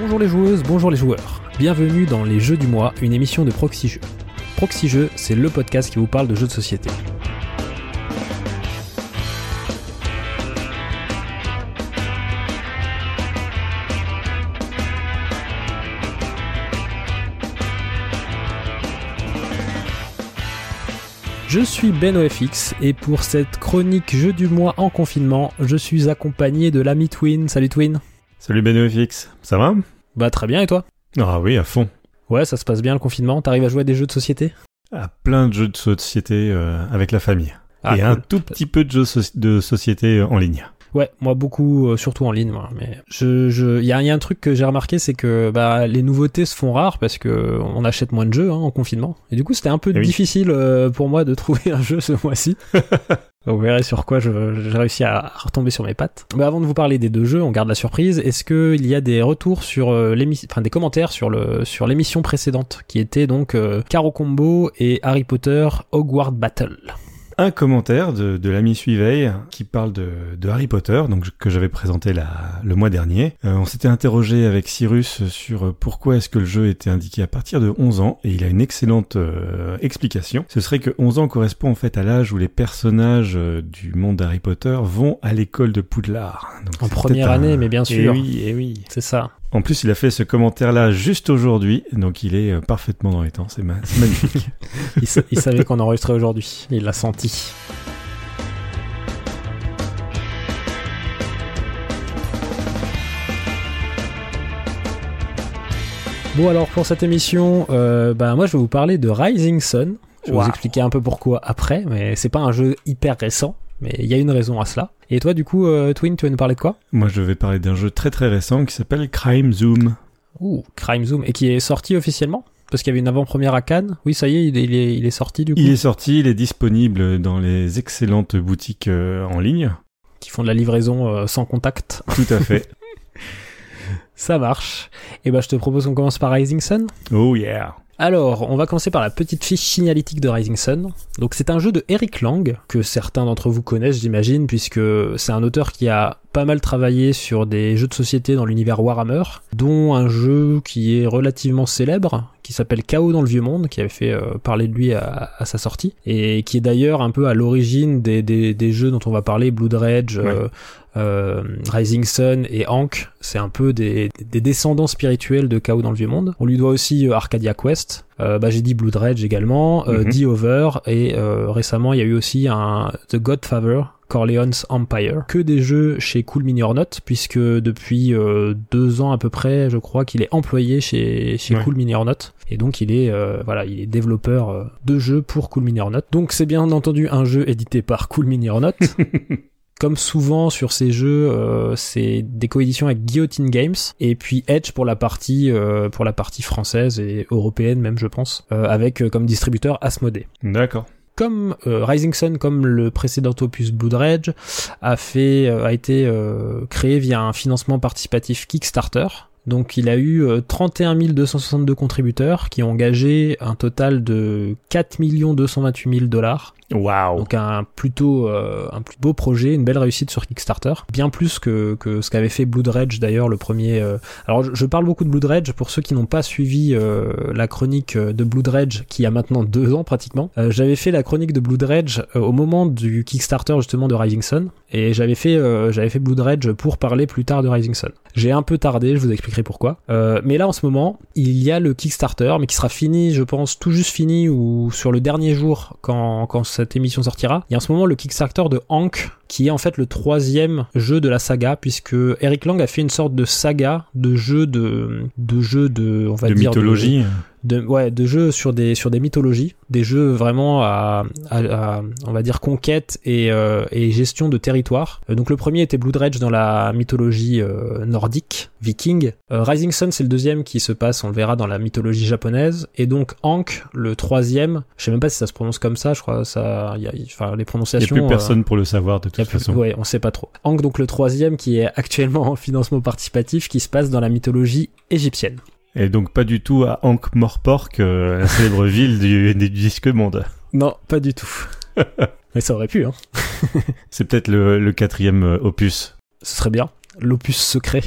Bonjour les joueuses, bonjour les joueurs. Bienvenue dans Les Jeux du mois, une émission de Proxy Jeux. Proxy Jeux, c'est le podcast qui vous parle de jeux de société. Je suis BenOFX et pour cette chronique Jeux du mois en confinement, je suis accompagné de l'ami Twin. Salut Twin. Salut BenOFX, ça va? Bah très bien et toi? Ah oui, à fond. Ouais, ça se passe bien le confinement. T'arrives à jouer à des jeux de société? À plein de jeux de société euh, avec la famille. Ah, et un cool. tout petit peu de jeux so- de société en ligne. Ouais, moi beaucoup, euh, surtout en ligne. Moi. Mais je, je, y a, y a un truc que j'ai remarqué, c'est que bah, les nouveautés se font rares parce que on achète moins de jeux hein, en confinement. Et du coup, c'était un peu Eh oui. difficile euh, pour moi de trouver un jeu ce mois-ci. Vous verrez sur quoi j'ai réussi à, à retomber sur mes pattes. Mais avant de vous parler des deux jeux, on garde la surprise. Est-ce qu'il y a des retours sur euh, l'émission, enfin des commentaires sur le sur l'émission précédente, qui était donc euh, Caro Combo et Harry Potter Hogwarts Battle? Un commentaire de, de l'ami Suiveil qui parle de, de Harry Potter, donc que j'avais présenté la, le mois dernier. Euh, on s'était interrogé avec Cyrus sur pourquoi est-ce que le jeu était indiqué à partir de 11 ans, et il a une excellente euh, explication. Ce serait que 11 ans correspond en fait à l'âge où les personnages euh, du monde d'Harry Potter vont à l'école de Poudlard. Donc, En première un- année, mais bien Eh sûr. oui, eh oui. C'est ça. En plus, il a fait ce commentaire-là juste aujourd'hui, donc il est euh, parfaitement dans les temps. C'est ma- c'est magnifique. Il, sa- il savait qu'on enregistrait aujourd'hui. Il l'a senti. Bon alors pour cette émission, euh, bah, moi je vais vous parler de Rising Sun. Je vais Wow. vous expliquer un peu pourquoi après, mais c'est pas un jeu hyper récent, mais il y a une raison à cela. Et toi du coup, euh, Twin, tu vas nous parler de quoi? Moi, je vais parler d'un jeu très très récent qui s'appelle Crime Zoom. Ouh, Crime Zoom, et qui est sorti officiellement? Parce qu'il y avait une avant-première à Cannes. Oui, ça y est, il est, il est, il est sorti du coup. Il est sorti, il est disponible dans les excellentes boutiques euh, en ligne. Qui font de la livraison euh, sans contact. Tout à fait. Ça marche. Et ben je te propose qu'on commence par Rising Sun. oh yeah. Alors, on va commencer par la petite fiche signalétique de Rising Sun. Donc c'est un jeu de Eric Lang, que certains d'entre vous connaissent j'imagine, puisque c'est un auteur qui a pas mal travaillé sur des jeux de société dans l'univers Warhammer, dont un jeu qui est relativement célèbre, qui s'appelle Chaos dans le Vieux Monde, qui avait fait euh, parler de lui à, à sa sortie, et qui est d'ailleurs un peu à l'origine des, des, des jeux dont on va parler, Blood Rage, euh, euh, Rising Sun et Ankh, c'est un peu des, des descendants spirituels de Chaos dans le Vieux Monde. On lui doit aussi euh, Arcadia Quest, euh, bah, j'ai dit Blood Rage également, euh. The Over, et euh, récemment il y a eu aussi un The Godfather, Corleone's Empire, que des jeux chez Cool Mini or Not, puisque depuis euh, deux ans à peu près, je crois qu'il est employé chez, chez Ouais. Cool Mini or Not, et donc il est euh, voilà, il est développeur euh, de jeux pour Cool Mini or Not. Donc c'est bien entendu un jeu édité par Cool Mini or Not. Comme souvent sur ces jeux, euh, c'est des coéditions avec Guillotine Games et puis Edge pour la partie euh, pour la partie française et européenne même je pense, euh, avec comme distributeur Asmodee D'accord. Comme euh, Rising Sun, comme le précédent opus Blood Rage, a fait, euh, a été euh, créé via un financement participatif Kickstarter. Donc il a eu euh, 31 262 contributeurs qui ont engagé un total de 4 228 000 dollars. Waouh. Donc un plutôt euh, un plus beau projet, une belle réussite sur Kickstarter, bien plus que, que ce qu'avait fait Blood Rage d'ailleurs le premier. euh. Alors je, parle beaucoup de Blood Rage pour ceux qui n'ont pas suivi euh, la chronique euh, de Blood Rage qui a maintenant deux ans pratiquement. Euh, j'avais fait la chronique de Blood Rage euh, au moment du Kickstarter justement de Rising Sun et j'avais fait j'avais fait Blood Rage pour parler plus tard de Rising Sun. J'ai un peu tardé, je vous expliquerai pourquoi. Mais là en ce moment il y a le Kickstarter mais qui sera fini je pense tout juste fini ou sur le dernier jour quand quand cette émission sortira. Il y a en ce moment le Kickstarter de Hank, qui est en fait le troisième jeu de la saga, puisque Eric Lang a fait une sorte de saga de jeux de, de jeux de, on va De dire, mythologie. de, ouais, de jeux sur des, sur des mythologies, des jeux vraiment à, à, à, on va dire, conquête et, euh, et gestion de territoire. Euh, donc le premier était Blood Rage dans la mythologie euh, nordique, viking. Euh, Rising Sun, c'est le deuxième qui se passe, on le verra, dans la mythologie japonaise. Et donc Ankh, le troisième, je sais même pas si ça se prononce comme ça, je crois, ça, y a, y- enfin, les Il n'y a prononciations. plus euh, personne pour le savoir de toute plus- façon. Ouais, on sait pas trop. Ankh, donc le troisième qui est actuellement en financement participatif, qui se passe dans la mythologie égyptienne. Et donc pas du tout à Ankh-Morpork, euh, la célèbre ville du, du disque monde. Non, pas du tout. Mais ça aurait pu, hein. C'est peut-être le, le quatrième euh, opus. Ce serait bien. l'opus secret.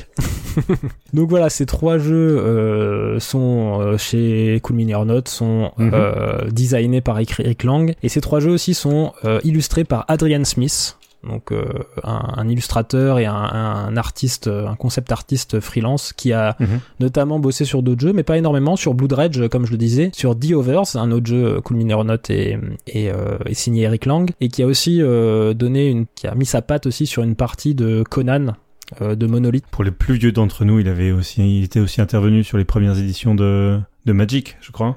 Donc voilà, ces trois jeux euh, sont euh, chez Cool Mini or Not, sont Mhm. euh, designés par Eric Lang, et ces trois jeux aussi sont illustrés par Adrian Smith. Donc euh, un, un illustrateur et un, un artiste, euh, un concept artiste freelance qui a Mhm. notamment bossé sur d'autres jeux, mais pas énormément, sur Blood Rage, comme je le disais, sur The Overs, un autre jeu euh, Cool Mini or Not et, et, euh, et signé Eric Lang, et qui a aussi euh, donné une, qui a mis sa patte aussi sur une partie de Conan euh, de Monolith. Pour les plus vieux d'entre nous, il avait aussi, il était aussi intervenu sur les premières éditions de, de Magic, je crois.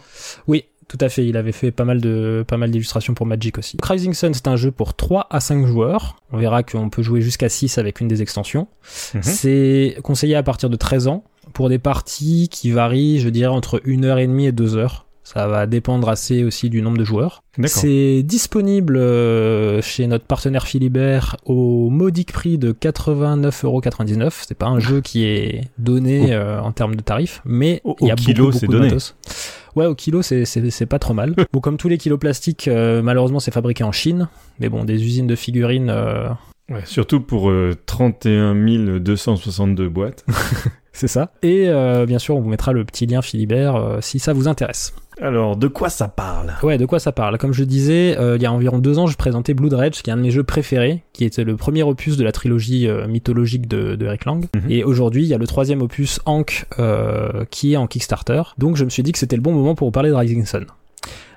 Oui, tout à fait. Il avait fait pas mal de pas mal d'illustrations pour Magic aussi. Rising Sun, c'est un jeu pour 3 à 5 joueurs. On verra qu'on peut jouer jusqu'à 6 avec une des extensions. Mhm. C'est conseillé à partir de 13 ans pour des parties qui varient, je dirais, entre 1h30 et 2 heures. Ça va dépendre assez aussi du nombre de joueurs. D'accord. C'est disponible euh, chez notre partenaire Philibert au modique prix de 89,99€. C'est pas un jeu qui est donné Au- euh, en termes de tarifs, mais il y a beaucoup, beaucoup de donné. matos. Ouais, au kilo, c'est, c'est, c'est pas trop mal. bon, comme tous les kilos plastiques, euh, malheureusement, c'est fabriqué en Chine. Mais bon, des usines de figurines, euh, Ouais, surtout pour euh, 31 262 boîtes. c'est ça. Et euh, bien sûr, on vous mettra le petit lien Philibert euh, si ça vous intéresse. Alors, de quoi ça parle? Ouais, de quoi ça parle? Comme je disais, euh, il y a environ deux ans, je présentais Blood Rage, qui est un de mes jeux préférés, qui était le premier opus de la trilogie euh, mythologique de, de Eric Lang. Mhm. Et aujourd'hui, il y a le troisième opus, Hank, euh, qui est en Kickstarter. Donc je me suis dit que c'était le bon moment pour vous parler de Rising Sun.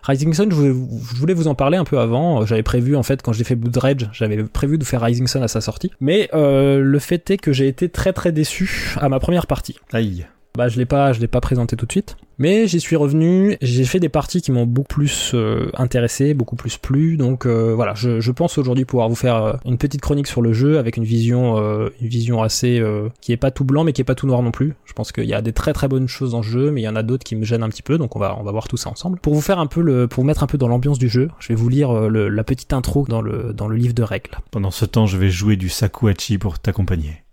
Rising Sun, je voulais, vous en parler un peu avant. J'avais prévu, en fait, quand j'ai fait Blood Rage, j'avais prévu de faire Rising Sun à sa sortie. Mais euh, le fait est que j'ai été très très déçu à ma première partie. Aïe. Bah, je l'ai pas, je l'ai pas présenté tout de suite. Mais j'y suis revenu, j'ai fait des parties qui m'ont beaucoup plus euh, intéressé, beaucoup plus plu. Donc euh, voilà, je, pense aujourd'hui pouvoir vous faire euh, une petite chronique sur le jeu avec une vision, une vision assez qui est pas tout blanc mais qui est pas tout noir non plus. Je pense qu'il y a des très très bonnes choses dans le jeu, mais il y en a d'autres qui me gênent un petit peu. Donc on va on va voir tout ça ensemble. Pour vous faire un peu le, pour vous mettre un peu dans l'ambiance du jeu, je vais vous lire la petite intro dans le dans le livre de règles. Pendant ce temps, je vais jouer du sakuhachi pour t'accompagner.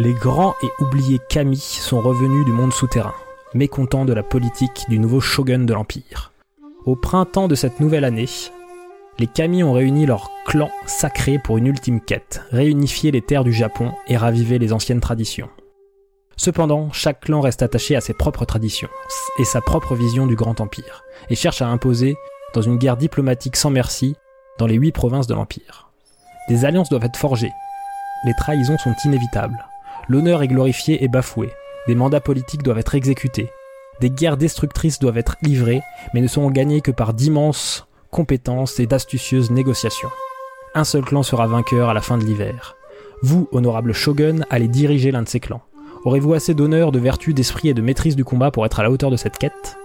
Les grands et oubliés kami sont revenus du monde souterrain, mécontents de la politique du nouveau shogun de l'Empire. Au printemps de cette nouvelle année, les kami ont réuni leur clan sacré pour une ultime quête, réunifier les terres du Japon et raviver les anciennes traditions. Cependant, chaque clan reste attaché à ses propres traditions et sa propre vision du Grand Empire, et cherche à imposer, dans une guerre diplomatique sans merci, dans les huit provinces de l'Empire. Des alliances doivent être forgées, les trahisons sont inévitables, L'honneur est glorifié et bafoué. Des mandats politiques doivent être exécutés. Des guerres destructrices doivent être livrées, mais ne seront gagnées que par d'immenses compétences et d'astucieuses négociations. Un seul clan sera vainqueur à la fin de l'hiver. Vous, honorable shogun, allez diriger l'un de ces clans. Aurez-vous assez d'honneur, de vertu, d'esprit et de maîtrise du combat pour être à la hauteur de cette quête?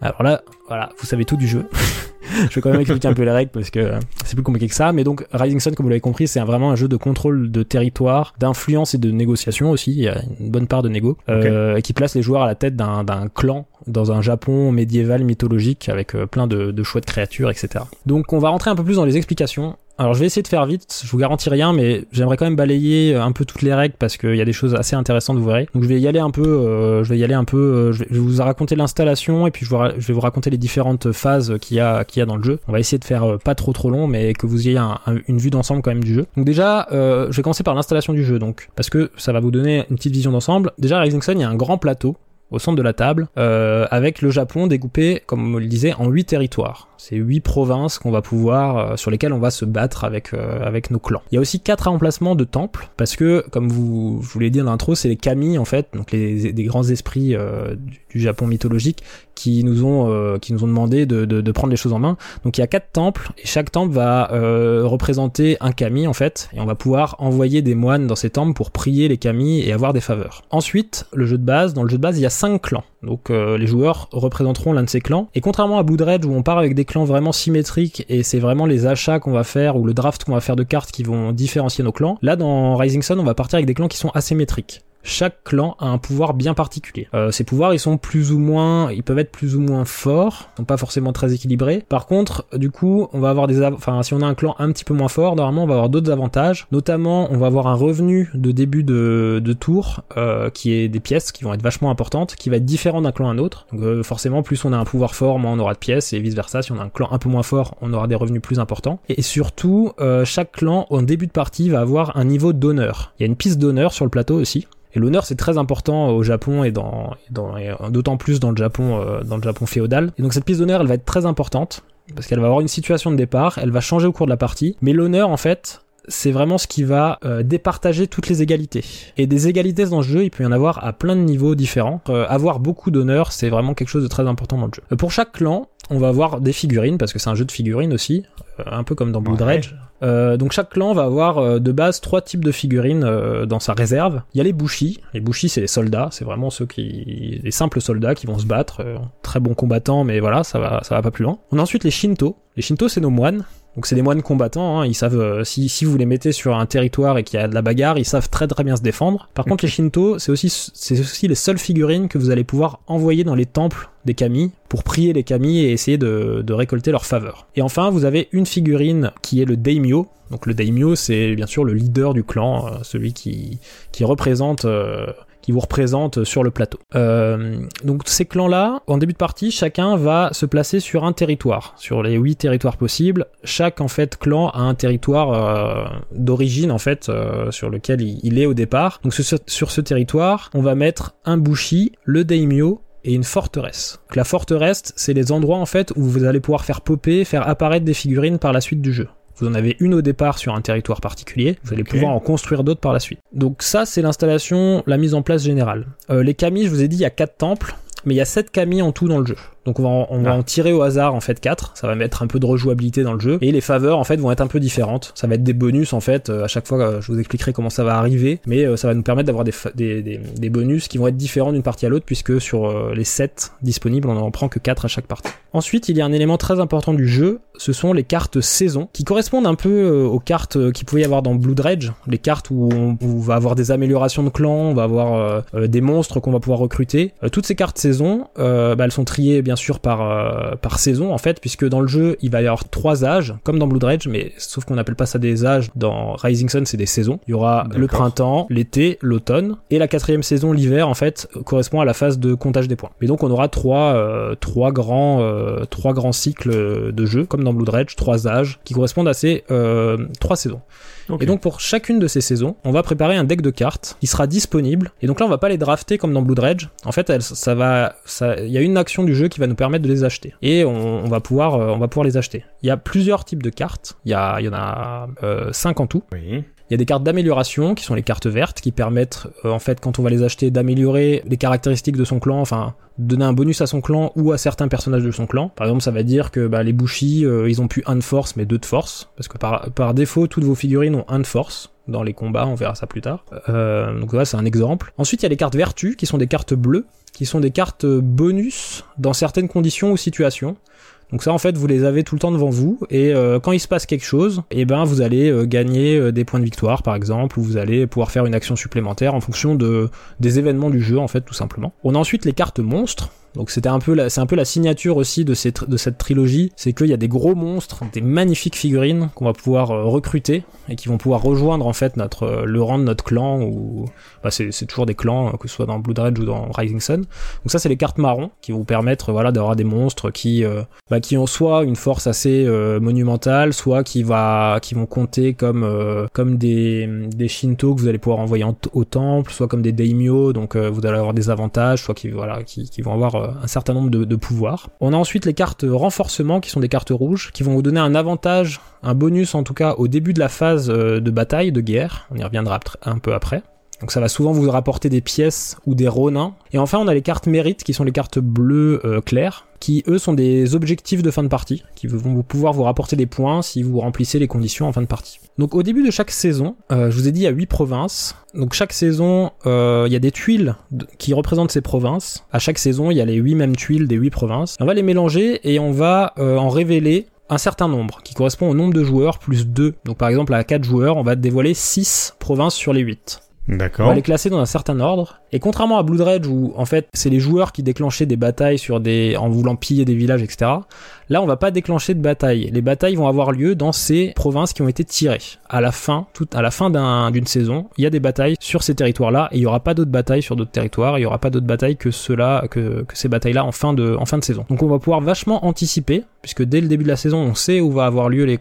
Alors là, voilà, vous savez tout du jeu. Je vais quand même expliquer un peu les règles parce que euh, c'est plus compliqué que ça. Mais donc, Rising Sun, comme vous l'avez compris, c'est vraiment un jeu de contrôle de territoire, d'influence et de négociation aussi. Il y a une bonne part de négo. Euh, et qui place les joueurs à la tête d'un clan dans un Japon médiéval mythologique avec euh, plein de, de chouettes créatures, etc. Donc, on va rentrer un peu plus dans les explications. Alors, je vais essayer de faire vite. Je vous garantis rien, mais j'aimerais quand même balayer euh, un peu toutes les règles parce qu'il y a des choses assez intéressantes, vous verrez. Donc, je vais y aller un peu. euh, je vais y aller un peu. euh, je, vais, vous raconter l'installation et puis je vais vous raconter les différentes phases qu'il y a qu'il y a dans le jeu. On va essayer de faire euh, pas trop trop long, mais que vous ayez un- un- une vue d'ensemble quand même du jeu. Donc déjà, euh, je vais commencer par l'installation du jeu, donc parce que ça va vous donner une petite vision d'ensemble. Déjà, Rising Sun, il y a un grand plateau au centre de la table, euh, avec le Japon découpé, comme on le disait, en huit territoires. C'est huit provinces qu'on va pouvoir, euh, sur lesquelles on va se battre avec euh, avec nos clans. Il y a aussi quatre emplacements de temples, parce que, comme vous, je vous l'ai dit dans l'intro, c'est les kami en fait, donc les des grands esprits euh, du, Japon mythologique, qui nous ont qui nous ont demandé de, de, prendre les choses en main. Donc il y a quatre temples et chaque temple va représenter un kami en fait et on va pouvoir envoyer des moines dans ces temples pour prier les kami et avoir des faveurs. Ensuite, le jeu de base, dans le jeu de base, il y a cinq clans. Donc les joueurs représenteront l'un de ces clans et contrairement à Blood Rage où on part avec des clans vraiment symétriques et c'est vraiment les achats qu'on va faire ou le draft qu'on va faire de cartes qui vont différencier nos clans, là dans Rising Sun, on va partir avec des clans qui sont asymétriques. Chaque clan a un pouvoir bien particulier. Euh, ces pouvoirs, ils sont plus ou moins, ils peuvent être plus ou moins forts, sont pas forcément très équilibrés. Par contre, du coup, on va avoir des, enfin, si on a un clan un petit peu moins fort, normalement, on va avoir d'autres avantages. Notamment, on va avoir un revenu de début de, tour euh, qui est des pièces qui vont être vachement importantes, qui va être différent d'un clan à un autre. Donc, euh, forcément, plus on a un pouvoir fort, moins on aura de pièces, et vice versa. Si on a un clan un peu moins fort, on aura des revenus plus importants. Et surtout, chaque clan, au début de partie, va avoir un niveau d'honneur. Il y a une piste d'honneur sur le plateau aussi. Et l'honneur c'est très important au Japon et dans, d'autant plus dans le Japon euh, dans le Japon féodal. Et donc cette piste d'honneur elle va être très importante parce qu'elle va avoir une situation de départ, elle va changer au cours de la partie. Mais l'honneur en fait c'est vraiment ce qui va euh, départager toutes les égalités. Et des égalités dans le jeu, il peut y en avoir à plein de niveaux différents. Euh, avoir beaucoup d'honneur, c'est vraiment quelque chose de très important dans le jeu. pour chaque clan, on va avoir des figurines, parce que c'est un jeu de figurines aussi, un peu comme dans Blood Rage. Euh, donc chaque clan va avoir euh, de base trois types de figurines euh, dans sa réserve. Il y a les bushi. Les bushi c'est les soldats, c'est vraiment ceux qui, les simples soldats qui vont se battre, très bons combattants, mais voilà, ça va, ça va pas plus loin. On a ensuite les shinto. Les shinto c'est nos moines. Donc c'est des moines combattants, hein. ils savent si, si vous les mettez sur un territoire et qu'il y a de la bagarre, ils savent très très bien se défendre. Par contre les Shinto, c'est aussi c'est aussi les seules figurines que vous allez pouvoir envoyer dans les temples des kami pour prier les kami et essayer de, de récolter leur faveur. Et enfin, vous avez une figurine qui est le daimyo. Donc le daimyo, c'est bien sûr le leader du clan, euh, celui qui, qui représente euh, qui vous représente sur le plateau. Euh, donc ces clans-là, en début de partie, chacun va se placer sur un territoire, sur les huit territoires possibles. Chaque en fait clan a un territoire euh, d'origine en fait euh, sur lequel il, est au départ. Donc sur ce, territoire, on va mettre un bushi, le daimyo et une forteresse. La forteresse, c'est les endroits en fait où vous allez pouvoir faire popper, faire apparaître des figurines par la suite du jeu. Vous en avez une au départ sur un territoire particulier, vous allez pouvoir en construire d'autres par la suite. Donc ça, c'est l'installation, la mise en place générale. Euh, les kami, je vous ai dit, il y a quatre temples, mais il y a sept kami en tout dans le jeu. Donc on va, en, on va ah. en tirer au hasard en fait 4, ça va mettre un peu de rejouabilité dans le jeu, et les faveurs en fait vont être un peu différentes, ça va être des bonus en fait, euh, à chaque fois euh, je vous expliquerai comment ça va arriver, mais euh, ça va nous permettre d'avoir des, des, des, des, bonus qui vont être différents d'une partie à l'autre, puisque sur les 7 disponibles on n'en prend que 4 à chaque partie. Ensuite il y a un élément très important du jeu, ce sont les cartes saison, qui correspondent un peu aux cartes qui pouvait y avoir dans Blood Rage, les cartes où on, va avoir des améliorations de clans, on va avoir des monstres qu'on va pouvoir recruter. toutes ces cartes saison, bah, elles sont triées bien sûr par euh, par saison en fait, puisque dans le jeu il va y avoir trois âges, comme dans Blood Rage, mais sauf qu'on n'appelle pas ça des âges. Dans Rising Sun, c'est des saisons. Il y aura le printemps, l'été, l'automne, et la quatrième saison, l'hiver, en fait, correspond à la phase de comptage des points. Et donc on aura trois euh, trois grands euh, trois grands cycles de jeu, comme dans Blood Rage, trois âges qui correspondent à ces trois saisons. Et donc pour chacune de ces saisons, on va préparer un deck de cartes qui sera disponible. Et donc là, on va pas les drafter comme dans Blood Rage. En fait, elle, ça va, ça, il y a une action du jeu qui va nous permettre de les acheter. Et on, va pouvoir, euh, on va pouvoir les acheter. Il y a plusieurs types de cartes. Il y a, il y en a euh, 5 en tout. Oui. Il y a des cartes d'amélioration qui sont les cartes vertes qui permettent euh, en fait quand on va les acheter d'améliorer les caractéristiques de son clan, enfin donner un bonus à son clan ou à certains personnages de son clan. Par exemple, ça va dire que bah, les Bushi, euh, ils ont plus un de force mais deux de force parce que par, par défaut toutes vos figurines ont un de force dans les combats, on verra ça plus tard. Euh, donc voilà, c'est un exemple. Ensuite, il y a les cartes vertus qui sont des cartes bleues qui sont des cartes bonus dans certaines conditions ou situations. Donc ça en fait vous les avez tout le temps devant vous et euh, quand il se passe quelque chose, et eh ben vous allez euh, gagner euh, des points de victoire par exemple ou vous allez pouvoir faire une action supplémentaire en fonction de des événements du jeu en fait tout simplement. On a ensuite les cartes monstres donc c'était un peu c'est un peu la signature aussi de, cette, de cette trilogie, c'est qu'il y a des gros monstres, des magnifiques figurines qu'on va pouvoir euh, recruter et qui vont pouvoir rejoindre en fait notre euh, le rang de notre clan ou bah, c'est, toujours des clans euh, que ce soit dans Blood Rage ou dans Rising Sun. Donc ça c'est les cartes marron qui vont vous permettre voilà d'avoir des monstres qui bah, qui ont soit une force assez monumentale, soit qui va qui vont compter comme comme des des Shinto que vous allez pouvoir envoyer au temple, soit comme des daimyo donc vous allez avoir des avantages, soit qui voilà qui, qui vont avoir un certain nombre de, pouvoirs. On a ensuite les cartes renforcement qui sont des cartes rouges qui vont vous donner un avantage, un bonus en tout cas au début de la phase euh, de bataille, de guerre. On y reviendra un peu après. Donc ça va souvent vous rapporter des pièces ou des ronins. Et enfin on a les cartes mérites qui sont les cartes bleues euh, claires qui eux sont des objectifs de fin de partie, qui vont pouvoir vous rapporter des points si vous remplissez les conditions en fin de partie. Donc au début de chaque saison, euh, je vous ai dit il y a 8 provinces. Donc chaque saison, euh, il y a des tuiles qui représentent ces provinces. À chaque saison, il y a les 8 mêmes tuiles des 8 provinces. On va les mélanger et on va en révéler un certain nombre qui correspond au nombre de joueurs plus 2. Donc par exemple à 4 joueurs, on va dévoiler 6 provinces sur les 8. On D'accord. va les classer dans un certain ordre. Et contrairement à Blood Rage où en fait c'est les joueurs qui déclenchaient des batailles sur des en voulant piller des villages, etc. Là, on va pas déclencher de bataille. Les batailles vont avoir lieu dans ces provinces qui ont été tirées. À la fin, à la fin d'un- d'une saison, il y a des batailles sur ces territoires-là et il y aura pas d'autres batailles sur d'autres territoires. Il y aura pas d'autres batailles que que, ces batailles-là en fin de saison. Donc on va pouvoir vachement anticiper puisque dès le début de la saison, on sait où vont avoir lieu les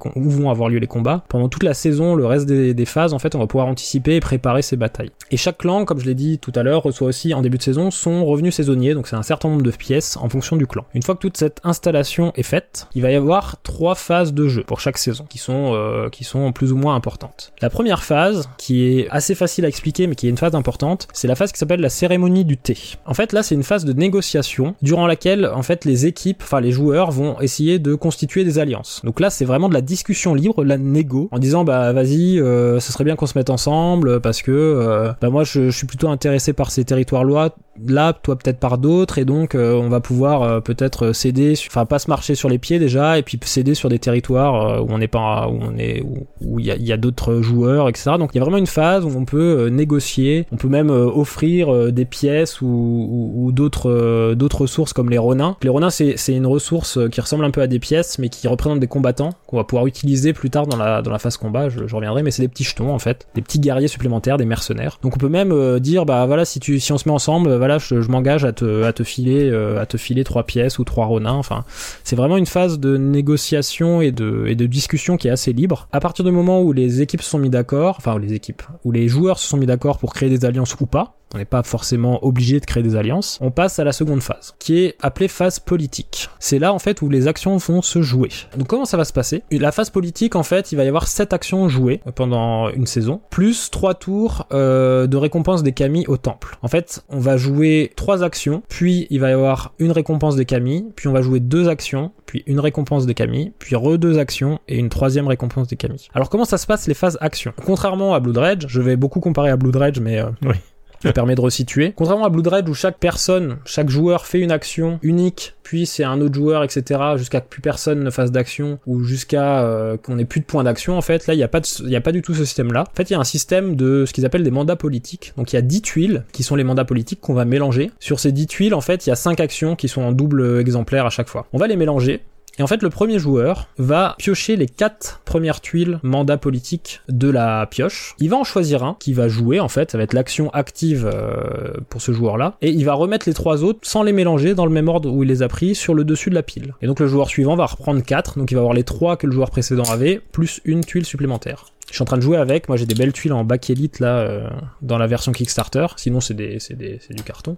combats. Pendant toute la saison, le reste des, des phases, en fait, on va pouvoir anticiper et préparer ces batailles. Et chaque clan, comme je l'ai dit tout à l'heure, reçoit aussi en début de saison son revenu saisonnier, donc c'est un certain nombre de pièces en fonction du clan. Une fois que toute cette installation est faite, il va y avoir trois phases de jeu pour chaque saison, qui sont euh, qui sont plus ou moins importantes. La première phase, qui est assez facile à expliquer, mais qui est une phase importante, c'est la phase qui s'appelle la cérémonie du thé. En fait, là, c'est une phase de négociation durant laquelle, en fait, les équipes, enfin les joueurs vont essayer de constituer des alliances. Donc là, c'est vraiment de la discussion libre, la négo, en disant bah vas-y, euh, ce serait bien qu'on se mette ensemble parce que euh, bah moi je, je suis plutôt intéressé par ces territoires-là, là toi peut-être par d'autres et donc on va pouvoir peut-être céder, enfin pas se marcher sur les pieds déjà et puis céder sur des territoires euh, où on n'est pas, où on est, où il y a, d'autres joueurs, etc. Donc il y a vraiment une phase où on peut euh, négocier, on peut même euh, offrir des pièces ou, d'autres d'autres ressources comme les ronins. Les ronins c'est une ressource qui ressemble un peu à des pièces mais qui représente des combattants qu'on va pouvoir utiliser plus tard dans la dans la phase combat. Je, reviendrai, mais c'est des petits jetons en fait, des petits guerriers supplémentaires, des mercenaires. Donc on peut même dire bah voilà si tu si on se met ensemble, voilà je, m'engage à te à te filer à te filer trois pièces ou trois ronins. Enfin c'est vraiment une phase de négociation et de discussion qui est assez libre. À partir du moment où les équipes se sont mis d'accord, enfin les équipes, où les joueurs se sont mis d'accord pour créer des alliances ou pas. On n'est pas forcément obligé de créer des alliances. On passe à la seconde phase, qui est appelée phase politique. C'est là en fait où les actions vont se jouer. Donc comment ça va se passer? La phase politique, en fait, il va y avoir sept actions jouées pendant une saison, plus trois tours euh, de récompense des kami au temple. En fait, on va jouer trois actions, puis il va y avoir une récompense des kami, puis on va jouer deux actions, puis une récompense des kami, puis re deux actions et une troisième récompense des kami. Alors comment ça se passe les phases actions? Contrairement à Blood Rage, je vais beaucoup comparer à Blood Rage, mais euh, Oui. Ça permet de resituer. Contrairement à Blood Rage où chaque personne, chaque joueur fait une action unique, puis c'est un autre joueur, etc. jusqu'à que plus personne ne fasse d'action ou jusqu'à euh, qu'on ait plus de points d'action. En fait, là, il n'y a pas a pas du tout ce système-là. En fait, il y a un système de ce qu'ils appellent des mandats politiques. Donc, il y a 10 tuiles qui sont les mandats politiques qu'on va mélanger. Sur ces 10 tuiles, en fait, il y a 5 actions qui sont en double exemplaire à chaque fois. On va les mélanger. Et en fait, le premier joueur va piocher les quatre premières tuiles mandat politique de la pioche. Il va en choisir un qui va jouer, en fait, ça va être l'action active euh, pour ce joueur-là. Et il va remettre les trois autres sans les mélanger dans le même ordre où il les a pris sur le dessus de la pile. Et donc le joueur suivant va reprendre quatre, donc il va avoir les trois que le joueur précédent avait, plus une tuile supplémentaire. Je suis en train de jouer avec, moi j'ai des belles tuiles en bac élite là euh, dans la version Kickstarter, sinon c'est des, c'est des, c'est du carton.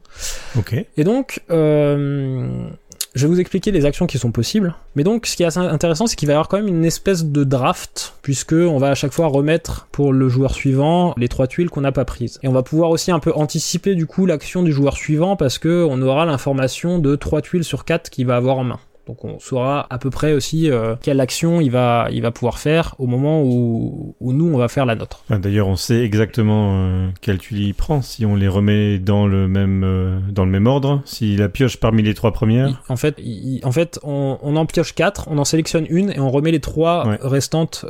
Ok. Et donc, euh, je vais vous expliquer les actions qui sont possibles. Mais donc, ce qui est assez intéressant, c'est qu'il va y avoir quand même une espèce de draft, puisque on va à chaque fois remettre pour le joueur suivant les trois tuiles qu'on n'a pas prises. Et on va pouvoir aussi un peu anticiper du coup l'action du joueur suivant, parce que on aura l'information de trois tuiles sur quatre qu'il va avoir en main. Donc on saura à peu près aussi euh, quelle action il va, il va pouvoir faire au moment où, où nous on va faire la nôtre. Enfin, D'ailleurs, on sait exactement euh, quelle tuile il prend si on les remet dans le même euh, dans le même ordre. S'il la pioche parmi les trois premières. Il- En fait, il- en fait, on, on en pioche quatre, on en sélectionne une et on remet les trois Ouais. restantes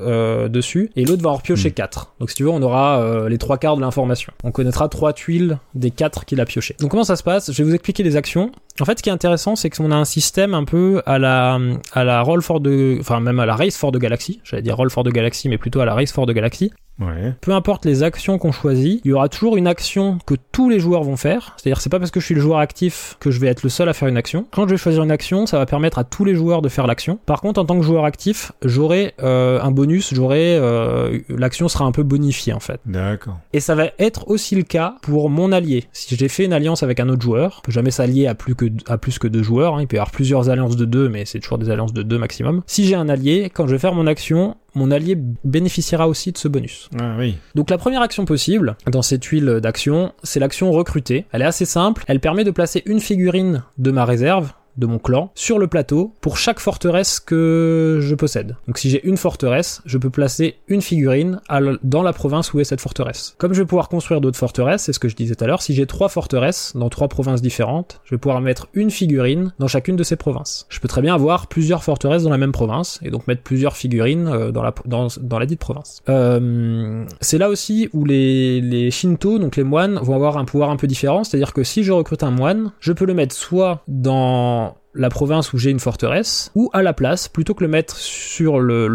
dessus. Et l'autre va en repiocher Mm. quatre. Donc si tu veux, on aura les trois quarts de l'information. On connaîtra trois tuiles des quatre qu'il a pioché. Donc comment ça se passe? Je vais vous expliquer les actions. En fait, ce qui est intéressant, c'est qu'on a un système un peu à la à la Roll for de, enfin même à la Race for de Galaxy. J'allais dire Roll for de Galaxy, mais plutôt à la Race for de Galaxy Ouais. peu importe les actions qu'on choisit, il y aura toujours une action que tous les joueurs vont faire. C'est-à-dire, c'est pas parce que je suis le joueur actif que je vais être le seul à faire une action. Quand je vais choisir une action, ça va permettre à tous les joueurs de faire l'action. Par contre, en tant que joueur actif, j'aurai euh, un bonus, j'aurai euh, l'action sera un peu bonifiée en fait. D'accord. Et ça va être aussi le cas pour mon allié. Si j'ai fait une alliance avec un autre joueur, on peut jamais s'allier à plus que à plus que deux joueurs. hein. Il peut y avoir plusieurs alliances de deux, mais c'est toujours des alliances de deux maximum. Si j'ai un allié, quand je vais faire mon action, mon allié bénéficiera aussi de ce bonus. Ah oui. Donc la première action possible dans cette tuile d'action, c'est l'action recruter. Elle est assez simple, elle permet de placer une figurine de ma réserve de mon clan sur le plateau pour chaque forteresse que je possède. Donc si j'ai une forteresse, je peux placer une figurine dans la province où est cette forteresse. Comme je vais pouvoir construire d'autres forteresses, c'est ce que je disais tout à l'heure, si j'ai trois forteresses dans trois provinces différentes, je vais pouvoir mettre une figurine dans chacune de ces provinces. Je peux très bien avoir plusieurs forteresses dans la même province et donc mettre plusieurs figurines euh, dans la dans, dans dite province. Euh, c'est là aussi où les les Shinto, donc les moines, vont avoir un pouvoir un peu différent, c'est-à-dire que si je recrute un moine, je peux le mettre soit dans la province où j'ai une forteresse, ou à la place, plutôt que le mettre sur le,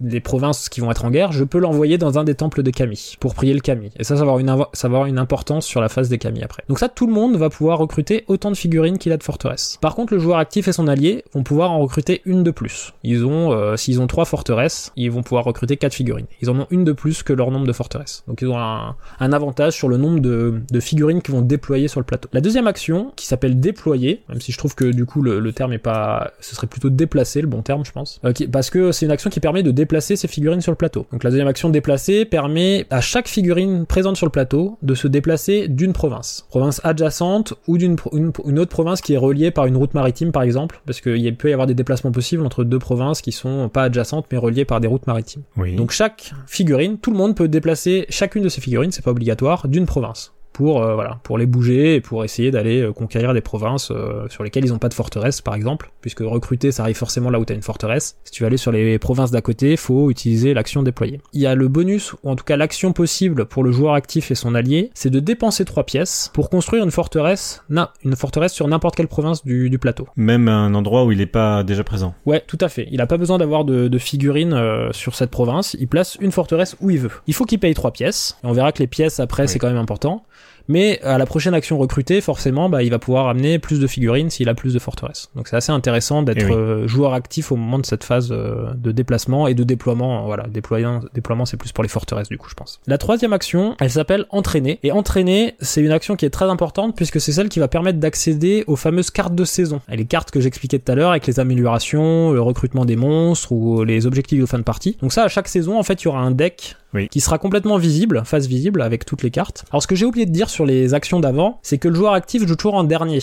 les, provinces qui vont être en guerre, je peux l'envoyer dans un des temples de Kami, pour prier le Kami. Et ça, ça va, avoir une, ça va avoir une importance sur la phase des Kami après. Donc ça, tout le monde va pouvoir recruter autant de figurines qu'il a de forteresses. Par contre, le joueur actif et son allié vont pouvoir en recruter une de plus. Ils ont, euh, s'ils ont trois forteresses, ils vont pouvoir recruter quatre figurines. Ils en ont une de plus que leur nombre de forteresses. Donc ils ont un, un avantage sur le nombre de, de figurines qu'ils vont déployer sur le plateau. La deuxième action, qui s'appelle déployer, même si je trouve que du coup le, terme est pas, ce serait plutôt déplacer le bon terme, je pense, euh, parce que c'est une action qui permet de déplacer ces figurines sur le plateau. Donc la deuxième action déplacer permet à chaque figurine présente sur le plateau de se déplacer d'une province, province adjacente ou d'une une, autre province qui est reliée par une route maritime par exemple, parce qu'il peut y avoir des déplacements possibles entre deux provinces qui sont pas adjacentes mais reliées par des routes maritimes. Donc chaque figurine, tout le monde peut déplacer chacune de ces figurines, c'est pas obligatoire, d'une province pour euh, voilà pour les bouger et pour essayer d'aller euh, conquérir des provinces euh, sur lesquelles ils n'ont pas de forteresse par exemple. Puisque recruter ça arrive forcément là où tu as une forteresse. Si tu veux aller sur les provinces d'à côté faut utiliser l'action déployée. Il y a le bonus ou en tout cas l'action possible pour le joueur actif et son allié c'est de dépenser trois pièces pour construire une forteresse na, une forteresse sur n'importe quelle province du, du, plateau. Même un endroit où il n'est pas déjà présent. Ouais tout à fait. Il a pas besoin d'avoir de, de figurines sur cette province. Il place une forteresse où il veut. Il faut qu'il paye trois pièces. Et on verra que les pièces après c'est quand même important mais à la prochaine action recrutée, forcément, bah, il va pouvoir amener plus de figurines s'il a plus de forteresses. Donc c'est assez intéressant d'être eh euh, joueur actif au moment de cette phase euh, de déplacement et de déploiement. Voilà, déploiement, déploiement c'est plus pour les forteresses du coup, je pense. La troisième action, elle s'appelle entraîner. Et entraîner, c'est une action qui est très importante puisque c'est celle qui va permettre d'accéder aux fameuses cartes de saison. Et les cartes que j'expliquais tout à l'heure avec les améliorations, le recrutement des monstres ou les objectifs de fin de partie. Donc ça, à chaque saison, en fait, il y aura un deck qui sera complètement visible, face visible avec toutes les cartes. Alors ce que j'ai oublié de dire sur les actions d'avant, c'est que le joueur actif joue toujours en dernier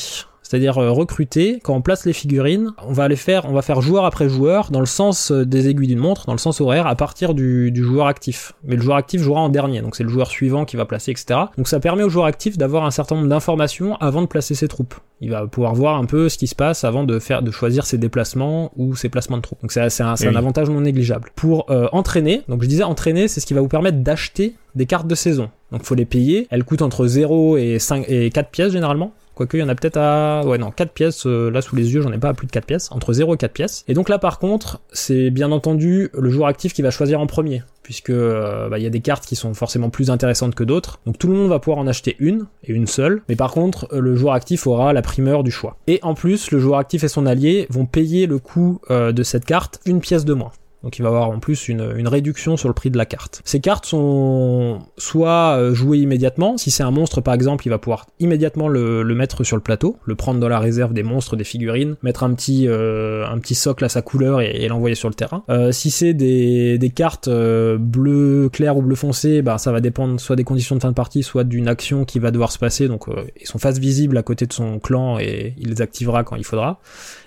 c'est-à-dire euh, recruter, quand on place les figurines, on va les faire, on va faire joueur après joueur dans le sens euh, des aiguilles d'une montre, dans le sens horaire, à partir du, du joueur actif. Mais le joueur actif jouera en dernier, donc c'est le joueur suivant qui va placer, etc. Donc ça permet au joueur actif d'avoir un certain nombre d'informations avant de placer ses troupes. Il va pouvoir voir un peu ce qui se passe avant de faire, de choisir ses déplacements ou ses placements de troupes. Donc c'est un, un, avantage non négligeable. Pour euh, entraîner, donc je disais entraîner, c'est ce qui va vous permettre d'acheter des cartes de saison. Donc faut les payer. Elles coûtent entre 0 et 5 et 4 pièces généralement. Quoique, il y en a peut-être à... Ouais, non, 4 pièces, euh, là sous les yeux, j'en ai pas à plus de 4 pièces, entre 0 et 4 pièces. Et donc là, par contre, c'est bien entendu le joueur actif qui va choisir en premier, puisque euh, bah, il y a des cartes qui sont forcément plus intéressantes que d'autres. Donc tout le monde va pouvoir en acheter une, et une seule, mais par contre, euh, le joueur actif aura la primeur du choix. Et en plus, le joueur actif et son allié vont payer le coût de cette carte une pièce de moins. Donc il va avoir en plus une, réduction sur le prix de la carte. Ces cartes sont soit euh, jouées immédiatement, si c'est un monstre par exemple, il va pouvoir immédiatement le, mettre sur le plateau, le prendre dans la réserve des monstres, des figurines, mettre un petit euh, socle à sa couleur et, l'envoyer sur le terrain. Euh, si c'est des, des cartes euh, bleu clair ou bleu foncé, bah ça va dépendre soit des conditions de fin de partie, soit d'une action qui va devoir se passer. Donc ils sont face visible à côté de son clan et il les activera quand il faudra.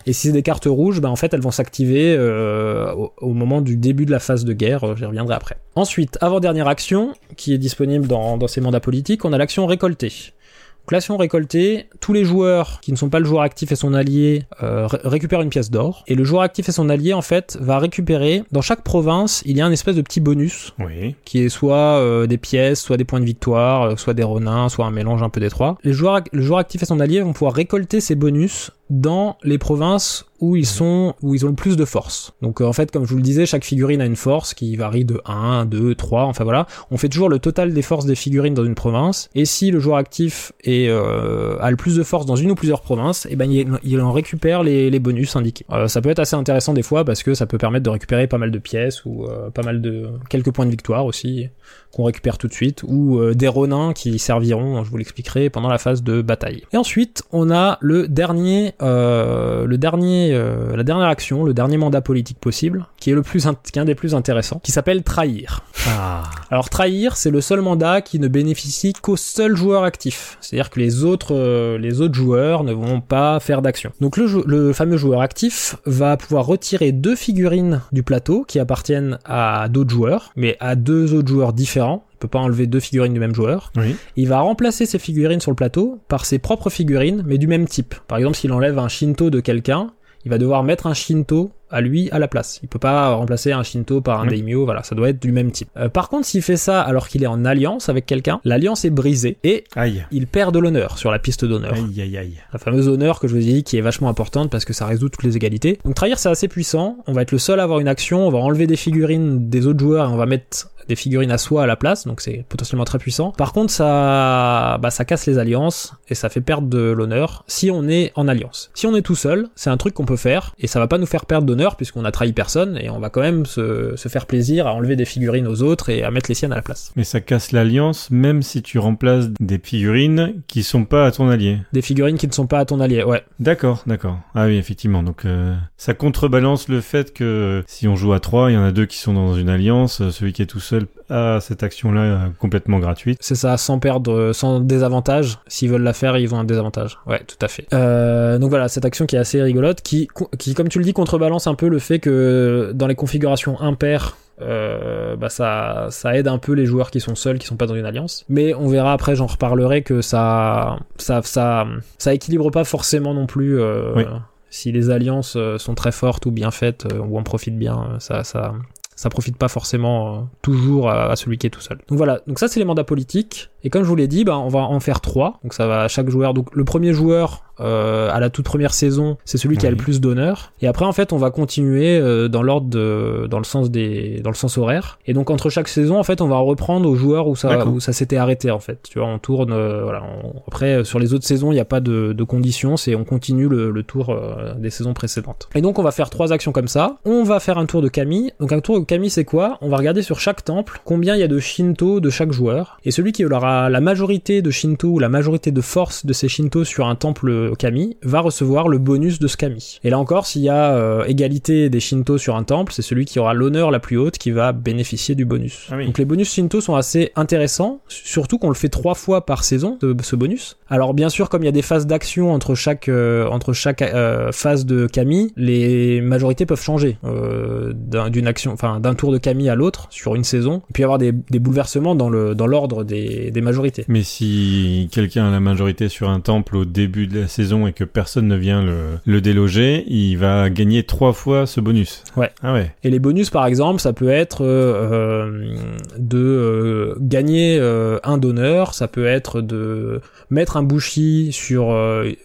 Et si c'est des cartes rouges, bah en fait elles vont s'activer euh, au, moment du début de la phase de guerre, euh, j'y reviendrai après. Ensuite, avant-dernière action, qui est disponible dans, dans ces mandats politiques, on a l'action récoltée. L'action récoltée, tous les joueurs qui ne sont pas le joueur actif et son allié euh, récupèrent une pièce d'or. Et le joueur actif et son allié, en fait, va récupérer, dans chaque province, il y a un espèce de petit bonus, oui. qui est soit euh, des pièces, soit des points de victoire, soit des renins, soit un mélange un peu des trois. Les joueurs, le joueur actif et son allié vont pouvoir récolter ces bonus dans les provinces où ils sont où ils ont le plus de force. Donc euh, en fait comme je vous le disais, chaque figurine a une force qui varie de 1, 2, 3, enfin voilà. On fait toujours le total des forces des figurines dans une province et si le joueur actif est, euh, a le plus de force dans une ou plusieurs provinces, et eh ben il, en récupère les, bonus indiqués. Euh, ça peut être assez intéressant des fois parce que ça peut permettre de récupérer pas mal de pièces ou pas mal de quelques points de victoire aussi qu'on récupère tout de suite, ou euh, des ronins qui serviront, je vous l'expliquerai, pendant la phase de bataille. Et ensuite, on a le dernier euh, le dernier, euh, la dernière action, le dernier mandat politique possible, qui est le plus, qui est un des plus intéressants, qui s'appelle trahir. Ah. Alors trahir, c'est le seul mandat qui ne bénéficie qu'au seul joueur actif. C'est-à-dire que les autres, euh, les autres joueurs ne vont pas faire d'action. Donc le, le fameux joueur actif va pouvoir retirer deux figurines du plateau qui appartiennent à d'autres joueurs, mais à deux autres joueurs différents. Il peut pas enlever deux figurines du même joueur. Oui. Il va remplacer ces figurines sur le plateau par ses propres figurines, mais du même type. Par exemple, s'il enlève un Shinto de quelqu'un, il va devoir mettre un Shinto à lui à la place. Il peut pas remplacer un Shinto par un Oui. Daimyo, voilà, ça doit être du même type. Euh, par contre, s'il fait ça alors qu'il est en alliance avec quelqu'un, l'alliance est brisée et Aïe. il perd de l'honneur sur la piste d'honneur. Aïe, aïe, aïe. La fameuse honneur que je vous ai dit qui est vachement importante parce que ça résout toutes les égalités. Donc trahir c'est assez puissant, on va être le seul à avoir une action, on va enlever des figurines des autres joueurs et on va mettre des figurines à soi à la place, donc c'est potentiellement très puissant. Par contre ça bah, ça casse les alliances et ça fait perdre de l'honneur si on est en alliance. Si on est tout seul, c'est un truc qu'on peut faire et ça va pas nous faire perdre d'honneur puisqu'on a trahi personne et on va quand même se, se faire plaisir à enlever des figurines aux autres et à mettre les siennes à la place. Mais ça casse l'alliance même si tu remplaces des figurines qui sont pas à ton allié. Des figurines qui ne sont pas à ton allié, ouais. D'accord, d'accord. Ah oui, effectivement. Donc euh, ça contrebalance le fait que si on joue à trois, il y en a deux qui sont dans une alliance, euh, celui qui est tout seul a cette action-là euh, complètement gratuite. C'est ça, sans perdre, euh, sans désavantage. S'ils veulent la faire, ils ont un désavantage. Ouais, tout à fait. Euh, donc voilà, cette action qui est assez rigolote, qui, qui, comme tu le dis, contrebalance un peu le fait que dans les configurations impaires, euh, bah ça, ça aide un peu les joueurs qui sont seuls, qui sont pas dans une alliance. Mais on verra après, j'en reparlerai que ça, ça, ça, ça équilibre pas forcément non plus. Euh, Oui. Si les alliances sont très fortes ou bien faites, ou on profite bien, ça, ça, ça profite pas forcément euh, toujours à, à celui qui est tout seul. Donc voilà, donc ça c'est les mandats politiques. Et comme je vous l'ai dit, bah, on va en faire trois. Donc ça va à chaque joueur. Donc le premier joueur euh, à la toute première saison, c'est celui qui a le plus d'honneur. Et après en fait, on va continuer euh, dans l'ordre de, dans le sens des, dans le sens horaire. Et donc entre chaque saison, en fait, on va reprendre aux joueurs où ça, où ça s'était arrêté en fait. Tu vois, on tourne. euh, voilà. on- Après euh, sur les autres saisons, il n'y a pas de, de conditions. C'est on continue le, le tour euh, des saisons précédentes. Et donc on va faire trois actions comme ça. On va faire un tour de Kami. Donc un tour de Kami, c'est quoi? On va regarder sur chaque temple combien il y a de Shinto de chaque joueur. Et celui qui aura la majorité de Shinto ou la majorité de force de ces Shinto sur un temple Kami va recevoir le bonus de ce Kami. Et là encore, s'il y a euh, égalité des Shinto sur un temple, c'est celui qui aura l'honneur la plus haute qui va bénéficier du bonus. Ah oui. Donc les bonus Shinto sont assez intéressants, surtout qu'on le fait trois fois par saison, de, ce bonus. Alors bien sûr, comme il y a des phases d'action entre chaque, euh, entre chaque euh, phase de Kami, les majorités peuvent changer d'un- d'une action, enfin d'un tour de Kami à l'autre sur une saison. Il peut y avoir des, des bouleversements dans le dans l'ordre des, des majorités. Mais si quelqu'un a la majorité sur un temple au début de la saison et que personne ne vient le, le déloger, il va gagner trois fois ce bonus. Ouais. Ah ouais. Et les bonus, par exemple, ça peut être euh, euh, de euh, gagner euh, un d'honneur, ça peut être de mettre un bushi sur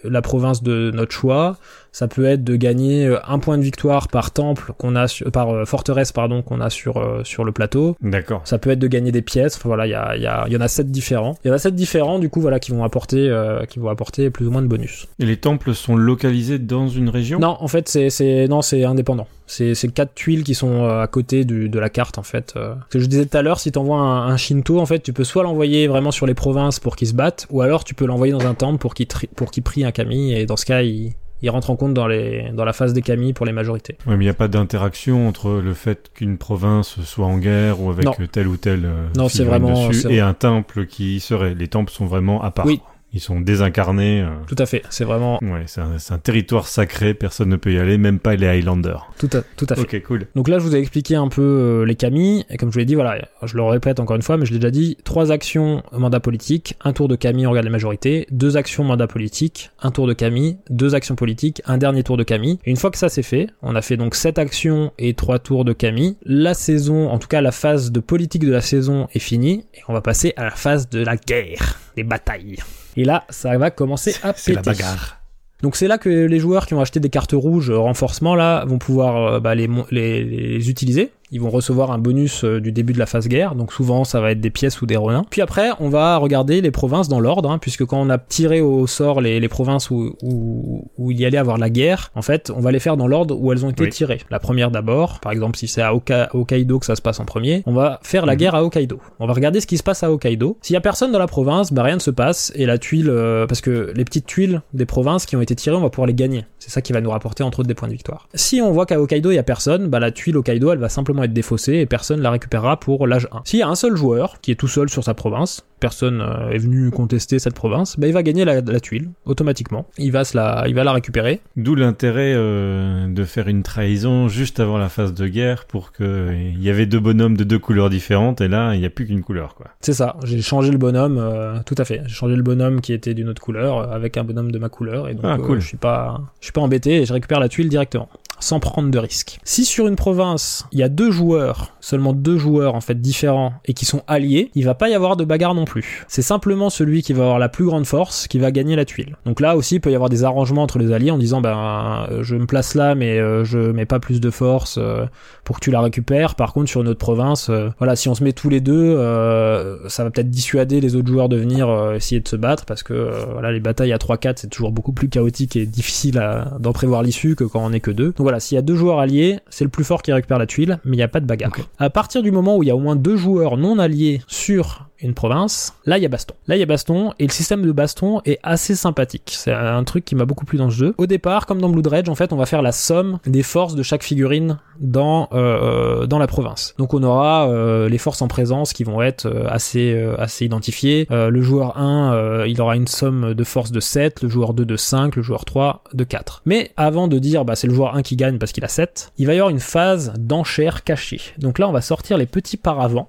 la province de notre choix, ça peut être de gagner euh, un point de victoire par temple qu'on a sur, par euh, forteresse pardon qu'on a sur euh, sur le plateau. D'accord. Ça peut être de gagner des pièces. Enfin voilà, il y a il y, a, y en a sept différents. Il y en a sept différents du coup voilà qui vont apporter euh, qui vont apporter plus ou moins de bonus. Et les temples sont localisés dans une région? Non, en fait, c'est c'est non, c'est indépendant. C'est c'est quatre tuiles qui sont euh, à côté du, de la carte en fait. Euh, Ce que je disais tout à l'heure, si t'envoies un, un Shinto, en fait, tu peux soit l'envoyer vraiment sur les provinces pour qu'il se batte, ou alors tu peux l'envoyer dans un temple pour qu'il pour qu'il prie un kami et dans ce cas, il il rentre en compte dans les dans la phase des kami pour les majorités. Ouais, mais il n'y a pas d'interaction entre le fait qu'une province soit en guerre ou avec Non. tel ou tel euh, Non, c'est vraiment- dessus et un temple qui serait. Les temples sont vraiment à part. Oui. Ils sont désincarnés. euh. Tout à fait. C'est vraiment Ouais, c'est un, territoire sacré, personne ne peut y aller, même pas les Highlanders. tout à tout à fait. Ok, cool. Donc là, je vous ai expliqué un peu euh, les Kami, et comme je vous l'ai dit, voilà, je le répète encore une fois, mais je l'ai déjà dit, trois actions mandat politique, un tour de Kami, on regarde les majorités, deux actions mandat politique, un tour de Kami, deux actions politiques, un dernier tour de Kami. Et une fois que ça c'est fait, on a fait donc sept actions et trois tours de Kami. La saison, en tout cas la phase de politique de la saison est finie, et on va passer à la phase de la guerre, des batailles. Et là, ça va commencer à C'est la péter. bagarre. Donc c'est là que les joueurs qui ont acheté des cartes rouges euh, renforcement là vont pouvoir euh, bah, les, mon- les, les utiliser. Ils vont recevoir un bonus euh, du début de la phase guerre, donc souvent ça va être des pièces ou des renins. Puis après, on va regarder les provinces dans l'ordre, hein, puisque quand on a tiré au sort les, les provinces où, où, où, il y allait avoir la guerre, en fait, on va les faire dans l'ordre où elles ont été Oui. tirées. La première d'abord, par exemple si c'est à Hokkaido que ça se passe en premier, on va faire la Mhm. guerre à Hokkaido. On va regarder ce qui se passe à Hokkaido. S'il y a personne dans la province, bah rien ne se passe, et la tuile, euh, parce que les petites tuiles des provinces qui ont été tirées, on va pouvoir les gagner. C'est ça qui va nous rapporter entre autres des points de victoire. Si on voit qu'à Hokkaido il y a personne, bah la tuile Hokkaido elle va simplement être défaussée et personne la récupérera pour l'âge 1. S'il y a un seul joueur qui est tout seul sur sa province, personne euh, est venu contester cette province, bah il va gagner la, la tuile automatiquement. Il va se la, il va la récupérer. D'où l'intérêt euh, de faire une trahison juste avant la phase de guerre pour que il y avait deux bonhommes de deux couleurs différentes et là il n'y a plus qu'une couleur quoi. C'est ça. J'ai changé le bonhomme, euh, tout à fait. J'ai changé le bonhomme qui était d'une autre couleur avec un bonhomme de ma couleur et donc Ah, euh, cool. je suis pas, je suis pas embêté et je récupère la tuile directement sans prendre de risque. Si sur une province il y a deux joueurs, seulement deux joueurs en fait différents et qui sont alliés, il va pas y avoir de bagarre non plus. C'est simplement celui qui va avoir la plus grande force qui va gagner la tuile. Donc là aussi il peut y avoir des arrangements entre les alliés en disant ben euh, je me place là mais euh, je mets pas plus de force euh, pour que tu la récupères. Par contre sur une autre province, voilà si on se met tous les deux, ça va peut-être dissuader les autres joueurs de venir essayer de se battre parce que voilà les batailles à 3-4 c'est toujours beaucoup plus chaotique et difficile d'en prévoir l'issue que quand on est que deux. Voilà, s'il y a deux joueurs alliés, c'est le plus fort qui récupère la tuile, mais il n'y a pas de bagarre. À partir du moment où il y a au moins deux joueurs non alliés sur une province, là il y a baston. Là il y a baston et le système de baston est assez sympathique. C'est un truc qui m'a beaucoup plu dans le jeu. Au départ, comme dans Blood Rage, en fait, on va faire la somme des forces de chaque figurine dans euh, dans la province. Donc on aura euh, les forces en présence qui vont être euh, assez euh, assez identifiées. Euh, le joueur 1, euh, il aura une somme de force de 7, le joueur 2 de 5, le joueur 3 de 4. Mais avant de dire bah c'est le joueur 1 qui gagne parce qu'il a 7, il va y avoir une phase d'enchère cachée. Donc là on va sortir les petits paravents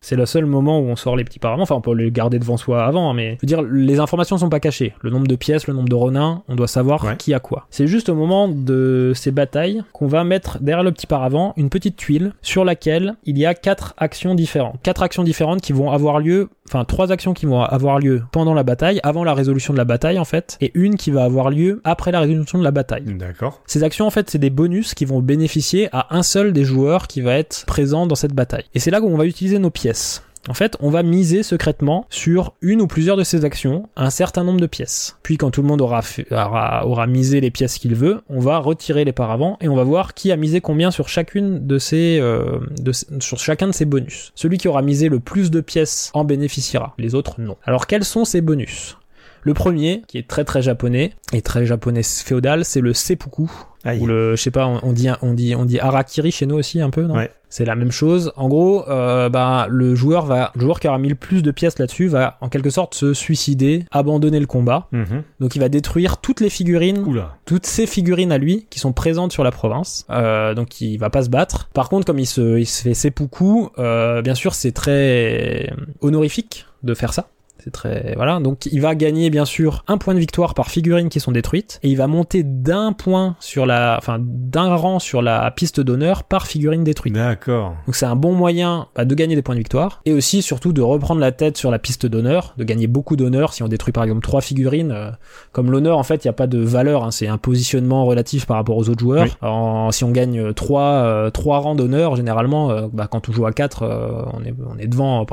c'est le seul moment où on sort les petits paravents. Enfin, on peut les garder devant soi avant, mais je veux dire, les informations sont pas cachées. Le nombre de pièces, le nombre de renins, on doit savoir Ouais. qui a quoi. C'est juste au moment de ces batailles qu'on va mettre derrière le petit paravent une petite tuile sur laquelle il y a quatre actions différentes. Quatre actions différentes qui vont avoir lieu, enfin trois actions qui vont avoir lieu pendant la bataille, avant la résolution de la bataille en fait, et une qui va avoir lieu après la résolution de la bataille. D'accord. Ces actions, en fait, c'est des bonus qui vont bénéficier à un seul des joueurs qui va être présent dans cette bataille. Et c'est là où on va utiliser nos pièces. En fait, on va miser secrètement sur une ou plusieurs de ces actions un certain nombre de pièces. Puis quand tout le monde aura, misé les pièces qu'il veut, on va retirer les paravents et on va voir qui a misé combien sur chacune de ces, euh, sur chacun de ces bonus. Celui qui aura misé le plus de pièces en bénéficiera. Les autres, non. Alors quels sont ces bonus? Le premier, qui est très très japonais, et très japonais féodal, c'est le seppuku. Aïe. Ou le, je sais pas, on, dit, on dit, on dit harakiri chez nous aussi un peu, non Ouais. C'est la même chose. En gros, euh, bah, le joueur va, le joueur qui aura mis le plus de pièces là-dessus va, en quelque sorte, se suicider, abandonner le combat. Mhm. Donc, il va détruire toutes les figurines Oula. toutes ces figurines à lui qui sont présentes sur la province. Euh, donc il va pas se battre. Par contre, comme il se, il se fait seppuku, euh, bien sûr, c'est très honorifique de faire ça. C'est très voilà. Donc il va gagner bien sûr un point de victoire par figurine qui sont détruites et il va monter d'un point sur la, enfin d'un rang sur la piste d'honneur par figurine détruite. D'accord. Donc c'est un bon moyen bah, de gagner des points de victoire et aussi surtout de reprendre la tête sur la piste d'honneur, de gagner beaucoup d'honneur si on détruit par exemple trois figurines. euh, comme l'honneur en fait il n'y a pas de valeur, hein, c'est un positionnement relatif par rapport aux autres joueurs. Oui. En- si on gagne euh, trois euh, trois rangs d'honneur généralement, euh, bah, quand on joue à 4 on est on est devant,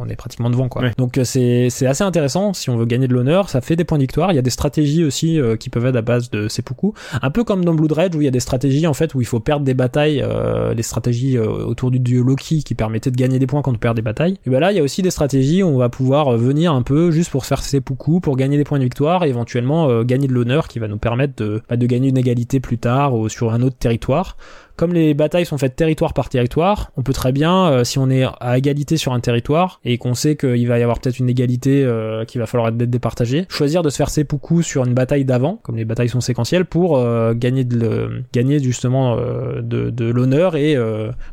on est pratiquement devant quoi. Oui. Donc euh, c'est assez intéressant si on veut gagner de l'honneur, ça fait des points de victoire. Il y a des stratégies aussi euh, qui peuvent être à base de seppuku, un peu comme dans Blood Rage où il y a des stratégies en fait où il faut perdre des batailles, euh, des stratégies euh, autour du dieu Loki qui permettaient de gagner des points quand on perd des batailles. Et ben là il y a aussi des stratégies où on va pouvoir euh, venir un peu juste pour faire seppuku, pour gagner des points de victoire et éventuellement gagner de l'honneur qui va nous permettre de, bah, de gagner une égalité plus tard ou sur un autre territoire. Comme les batailles sont faites territoire par territoire, on peut très bien, euh, si on est à égalité sur un territoire et qu'on sait qu'il va y avoir peut-être une égalité euh, qu'il va falloir être départagée, choisir de se faire seppuku sur une bataille d'avant, comme les batailles sont séquentielles, pour euh, gagner de le- gagner justement euh, de, de l'honneur et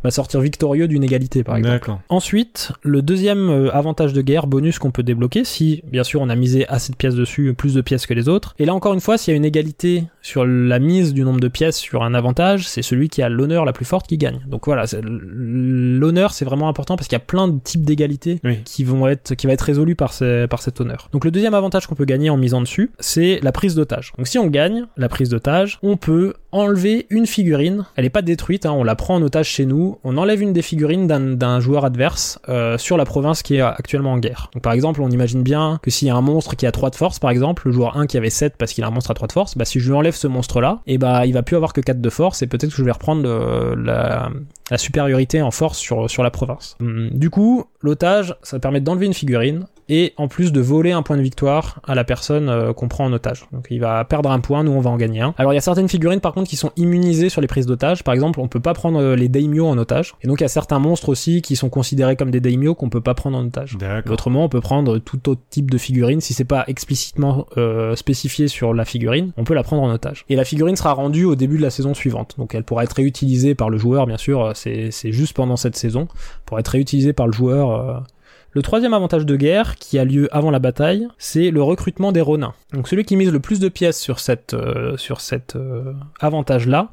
bah, sortir victorieux d'une égalité par exemple. Ensuite, le deuxième avantage de guerre bonus qu'on peut débloquer, si bien sûr on a misé assez de pièces dessus, plus de pièces que les autres. Et là encore une fois, s'il y a une égalité sur la mise du nombre de pièces sur un avantage, c'est celui qui a l'honneur la plus forte qui gagne. Donc voilà, l'honneur c'est vraiment important parce qu'il y a plein de types d'égalité Oui. qui vont être qui va être résolu par ces- par cet honneur. Donc le deuxième avantage qu'on peut gagner en misant dessus, c'est la prise d'otage. Donc si on gagne la prise d'otage, on peut enlever une figurine. Elle est pas détruite, hein, on la prend en otage chez nous. On enlève une des figurines d'un joueur adverse euh, sur la province qui est actuellement en guerre. Donc par exemple, on imagine bien que s'il y a un monstre qui a 3 de force, par exemple, le joueur 1 qui avait 7 parce qu'il a un monstre à 3 de force, bah si je lui enlève ce monstre-là, et bah il va plus avoir que 4 de force et peut-être que je vais reprendre la supériorité en force sur, sur la province. Hum, Du coup, l'otage, ça permet d'enlever une figurine et en plus de voler un point de victoire à la personne euh, qu'on prend en otage. Donc il va perdre un point, nous on va en gagner un. Alors il y a certaines figurines par contre qui sont immunisées sur les prises d'otage. Par exemple, on peut pas prendre euh, les daimyo en otage. Et donc il y a certains monstres aussi qui sont considérés comme des daimyo qu'on peut pas prendre en otage. D'accord. Autrement, on peut prendre tout autre type de figurine. Si c'est pas explicitement euh, spécifié sur la figurine, on peut la prendre en otage. Et la figurine sera rendue au début de la saison suivante. Donc elle pourra être réutilisée par le joueur, bien sûr. euh, C'est c'est juste pendant cette saison. Pour être réutilisée par le joueur. euh. Le troisième avantage de guerre, qui a lieu avant la bataille, c'est le recrutement des ronins. Donc celui qui mise le plus de pièces sur cette, euh, sur cet euh, avantage-là,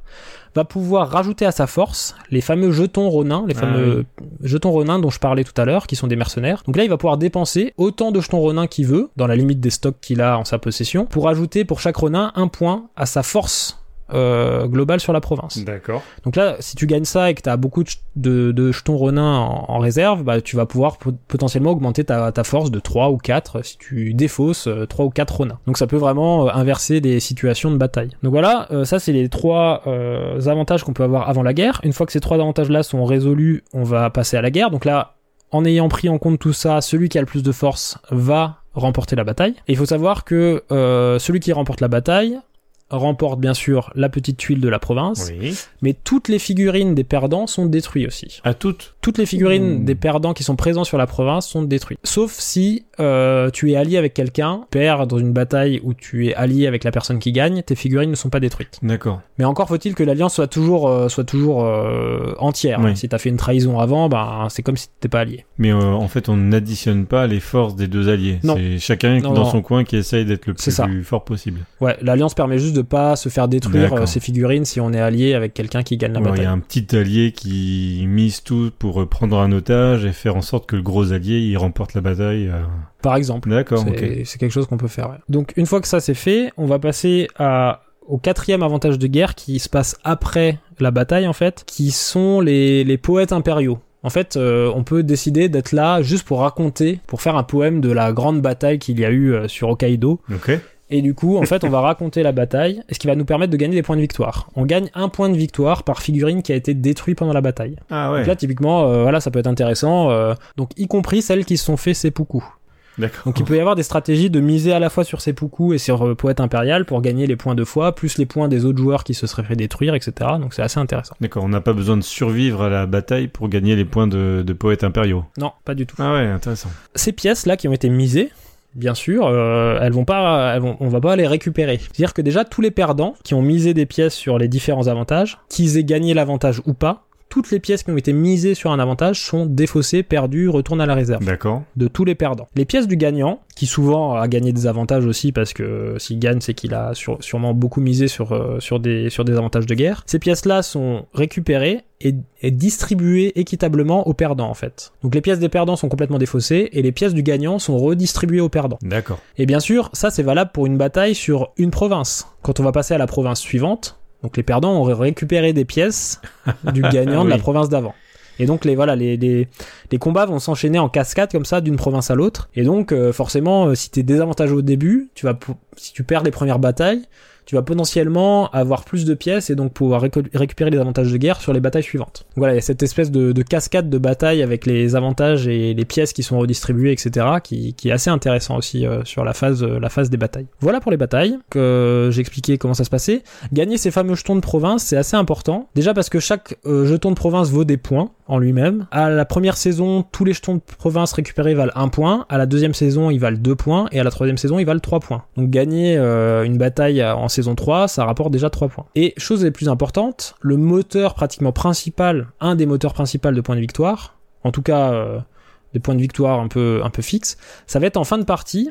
va pouvoir rajouter à sa force les fameux jetons ronins, les Ah fameux jetons ronins dont je parlais tout à l'heure, qui sont des mercenaires. Donc là, il va pouvoir dépenser autant de jetons ronins qu'il veut, dans la limite des stocks qu'il a en sa possession, pour ajouter pour chaque ronin un point à sa force euh, globale sur la province. D'accord. Donc là, si tu gagnes ça et que tu as beaucoup de, de, de jetons renins en, en réserve, bah, tu vas pouvoir pot- potentiellement augmenter ta, ta force de 3 ou 4 si tu défausses euh, 3 ou 4 renins. Donc ça peut vraiment euh, inverser des situations de bataille. Donc voilà, euh, ça c'est les trois euh, avantages qu'on peut avoir avant la guerre. Une fois que ces trois avantages-là sont résolus, on va passer à la guerre. Donc là, en ayant pris en compte tout ça, celui qui a le plus de force va remporter la bataille. Et il faut savoir que euh, celui qui remporte la bataille remporte bien sûr la petite tuile de la province, Oui. mais toutes les figurines des perdants sont détruites aussi. À toutes. Toutes les figurines Mmh. des perdants qui sont présents sur la province sont détruites. Sauf si euh, tu es allié avec quelqu'un, perds dans une bataille où tu es allié avec la personne qui gagne, tes figurines ne sont pas détruites. D'accord. Mais encore faut-il que l'alliance soit toujours, euh, soit toujours euh, entière. Oui. Si t'as fait une trahison avant, ben c'est comme si t'étais pas allié. Mais en fait, on n'additionne pas les forces des deux alliés. C'est chacun Non, dans non. son coin qui essaye d'être le ça. plus fort possible. Ouais, l'alliance permet juste de pas se faire détruire D'accord. euh, ses figurines si on est allié avec quelqu'un qui gagne la Ouais, Il bataille. y a un petit allié qui mise tout pour euh, prendre un otage et faire en sorte que le gros allié il remporte la bataille. euh. Par exemple. D'accord, C'est quelque chose qu'on peut faire. ouais. Donc une fois que ça c'est fait, on va passer à au quatrième avantage de guerre qui se passe après la bataille en fait, qui sont les, les poètes impériaux. En fait, euh, on peut décider d'être là juste pour raconter, pour faire un poème de la grande bataille qu'il y a eu euh, sur Hokkaido. Ok. Et du coup, en fait, on va raconter la bataille, ce qui va nous permettre de gagner des points de victoire. On gagne un point de victoire par figurine qui a été détruit pendant la bataille. Ah ouais. Donc là, typiquement, euh, voilà, ça peut être intéressant. euh, donc, y compris celles qui se sont fait seppuku. D'accord. Donc il peut y avoir des stratégies de miser à la fois sur seppuku et sur euh, poète impérial pour gagner les points de foi, plus les points des autres joueurs qui se seraient fait détruire, etc. Donc c'est assez intéressant. D'accord. On n'a pas besoin de survivre à la bataille pour gagner les points de, de poètes impériaux. Non, pas du tout. Ah ouais, intéressant. Ces pièces là qui ont été misées, bien sûr, euh, elles vont pas, elles vont, on va pas les récupérer. C'est-à-dire que déjà tous les perdants qui ont misé des pièces sur les différents avantages, qu'ils aient gagné l'avantage ou pas, toutes les pièces qui ont été misées sur un avantage sont défaussées, perdues, retournent à la réserve. D'accord. de tous les perdants. Les pièces du gagnant, qui souvent a gagné des avantages aussi parce que s'il gagne, c'est qu'il a sur- sûrement beaucoup misé sur, euh, sur, des, sur des avantages de guerre. Ces pièces-là sont récupérées et, et distribuées équitablement aux perdants en fait. Donc les pièces des perdants sont complètement défaussées et les pièces du gagnant sont redistribuées aux perdants. D'accord. Et bien sûr, ça c'est valable pour une bataille sur une province. Quand on va passer à la province suivante, donc les perdants auraient récupéré des pièces du gagnant de la province d'avant. Et donc les voilà les, les, les combats vont s'enchaîner en cascade comme ça d'une province à l'autre. Et donc euh, forcément euh, si t'es désavantagé au début, tu vas si tu perds les premières batailles, tu vas potentiellement avoir plus de pièces et donc pouvoir récupérer les avantages de guerre sur les batailles suivantes. Donc voilà, il y a cette espèce de, de cascade de bataille avec les avantages et les pièces qui sont redistribuées, etc., qui, est assez intéressant aussi euh, sur la phase, euh, la phase des batailles. Voilà pour les batailles, que j'ai expliqué comment ça se passait. Gagner ces fameux jetons de province, c'est assez important. Déjà parce que chaque euh, jeton de province vaut des points en lui-même. À la première saison, tous les jetons de province récupérés valent un point. À la deuxième saison, ils valent deux points. Et à la troisième saison, ils valent trois points. Donc gagner une bataille en saison 3, ça rapporte déjà trois points. Et chose les plus importante, le moteur pratiquement principal, un des moteurs principaux de points de victoire, en tout cas euh, des points de victoire un peu, un peu fixes, ça va être en fin de partie.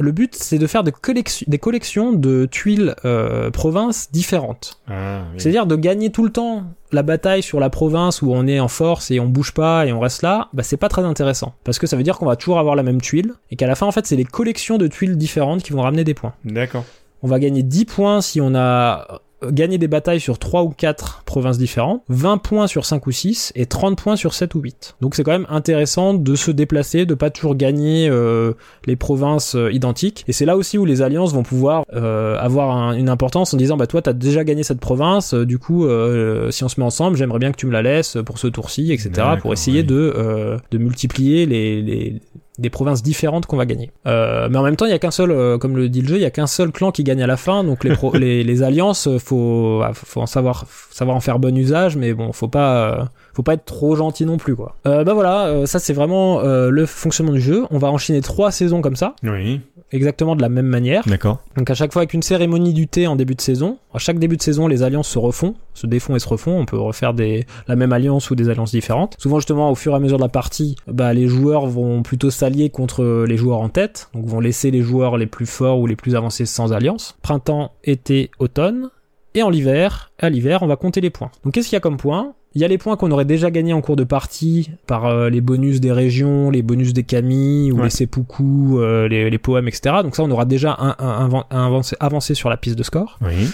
Le but, c'est de faire des, collections des collections de tuiles euh, provinces différentes. Ah, oui. C'est-à-dire de gagner tout le temps la bataille sur la province où on est en force et on bouge pas et on reste là, bah c'est pas très intéressant. Parce que ça veut dire qu'on va toujours avoir la même tuile et qu'à la fin, en fait, c'est les collections de tuiles différentes qui vont ramener des points. D'accord. On va gagner 10 points si on a gagné des batailles sur 3 ou 4 provinces différentes, 20 points sur 5 ou 6 et 30 points sur 7 ou 8. Donc c'est quand même intéressant de se déplacer, de pas toujours gagner euh, les provinces euh, identiques. Et c'est là aussi où les alliances vont pouvoir euh, avoir un- une importance en disant bah toi t'as déjà gagné cette province, euh, du coup euh, si on se met ensemble j'aimerais bien que tu me la laisses pour ce tour-ci, etc. Pour essayer oui. de, euh, de multiplier les, les des provinces différentes qu'on va gagner. Euh, mais en même temps, il y a qu'un seul, euh, comme le dit le jeu, il y a qu'un seul clan qui gagne à la fin. Donc les, pro- les, les alliances, euh, faut, ah, faut en savoir, faut savoir en faire bon usage, mais bon, faut pas, euh, faut pas être trop gentil non plus, quoi. Euh, bah voilà, euh, ça c'est vraiment euh, le fonctionnement du jeu. On va enchaîner trois saisons comme ça, Oui, exactement de la même manière. d'accord. Donc à chaque fois avec une cérémonie du thé en début de saison, à chaque début de saison, les alliances se refont, se défont et se refont. On peut refaire des, la même alliance ou des alliances différentes. Souvent justement, au fur et à mesure de la partie, bah, les joueurs vont plutôt s'allier contre les joueurs en tête, donc vont laisser les joueurs les plus forts ou les plus avancés sans alliance. Printemps, été, automne. Et en l'hiver, à l'hiver, on va compter les points. Donc qu'est-ce qu'il y a comme points? Il y a les points qu'on aurait déjà gagnés en cours de partie par euh, les bonus des régions, les bonus des kami ou Ouais. les seppuku, euh, les, les poèmes, etc. Donc ça, on aura déjà un, un- un- un avancé, avancé sur la piste de score. Oui,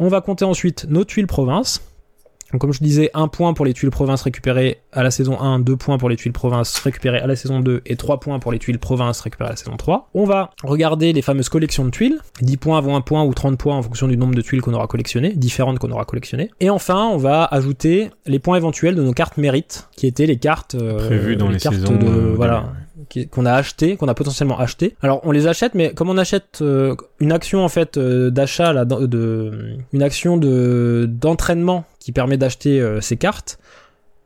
On va compter ensuite nos tuiles provinces. Donc comme je disais, un point pour les tuiles provinces récupérées à la saison 1, deux points pour les tuiles provinces récupérées à la saison 2 et trois points pour les tuiles provinces récupérées à la saison 3. On va regarder les fameuses collections de tuiles. 10 points vaut 1 point ou 30 points en fonction du nombre de tuiles qu'on aura collectionnées, différentes qu'on aura collectionnées. Et enfin, on va ajouter les points éventuels de nos cartes mérites, qui étaient les cartes euh, prévu dans les, cartes saisons. de euh, voilà, qu'on a acheté, qu'on a potentiellement acheté. Alors on les achète, mais comme on achète euh, une action en fait euh, d'achat, là, de, de- une action de d'entraînement qui permet d'acheter euh, ces cartes.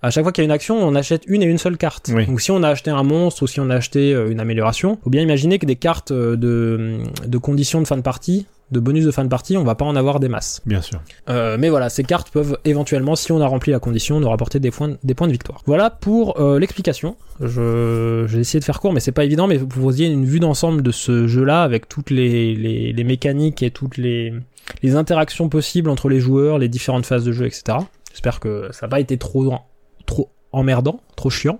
À chaque fois qu'il y a une action, on achète une et une seule carte. Oui. Donc si on a acheté un monstre ou si on a acheté une amélioration, faut bien imaginer que des cartes de, de conditions de fin de partie, de bonus de fin de partie, on va pas en avoir des masses. Bien sûr. Euh, mais voilà, ces cartes peuvent éventuellement, si on a rempli la condition, nous rapporter des points, des points de victoire. Voilà pour euh, l'explication. Je, j'ai essayé de faire court, mais c'est pas évident. Mais vous ayez une vue d'ensemble de ce jeu-là, avec toutes les, les, les mécaniques et toutes les, les interactions possibles entre les joueurs, les différentes phases de jeu, etc. J'espère que ça n'a pas été trop, trop emmerdant, trop chiant.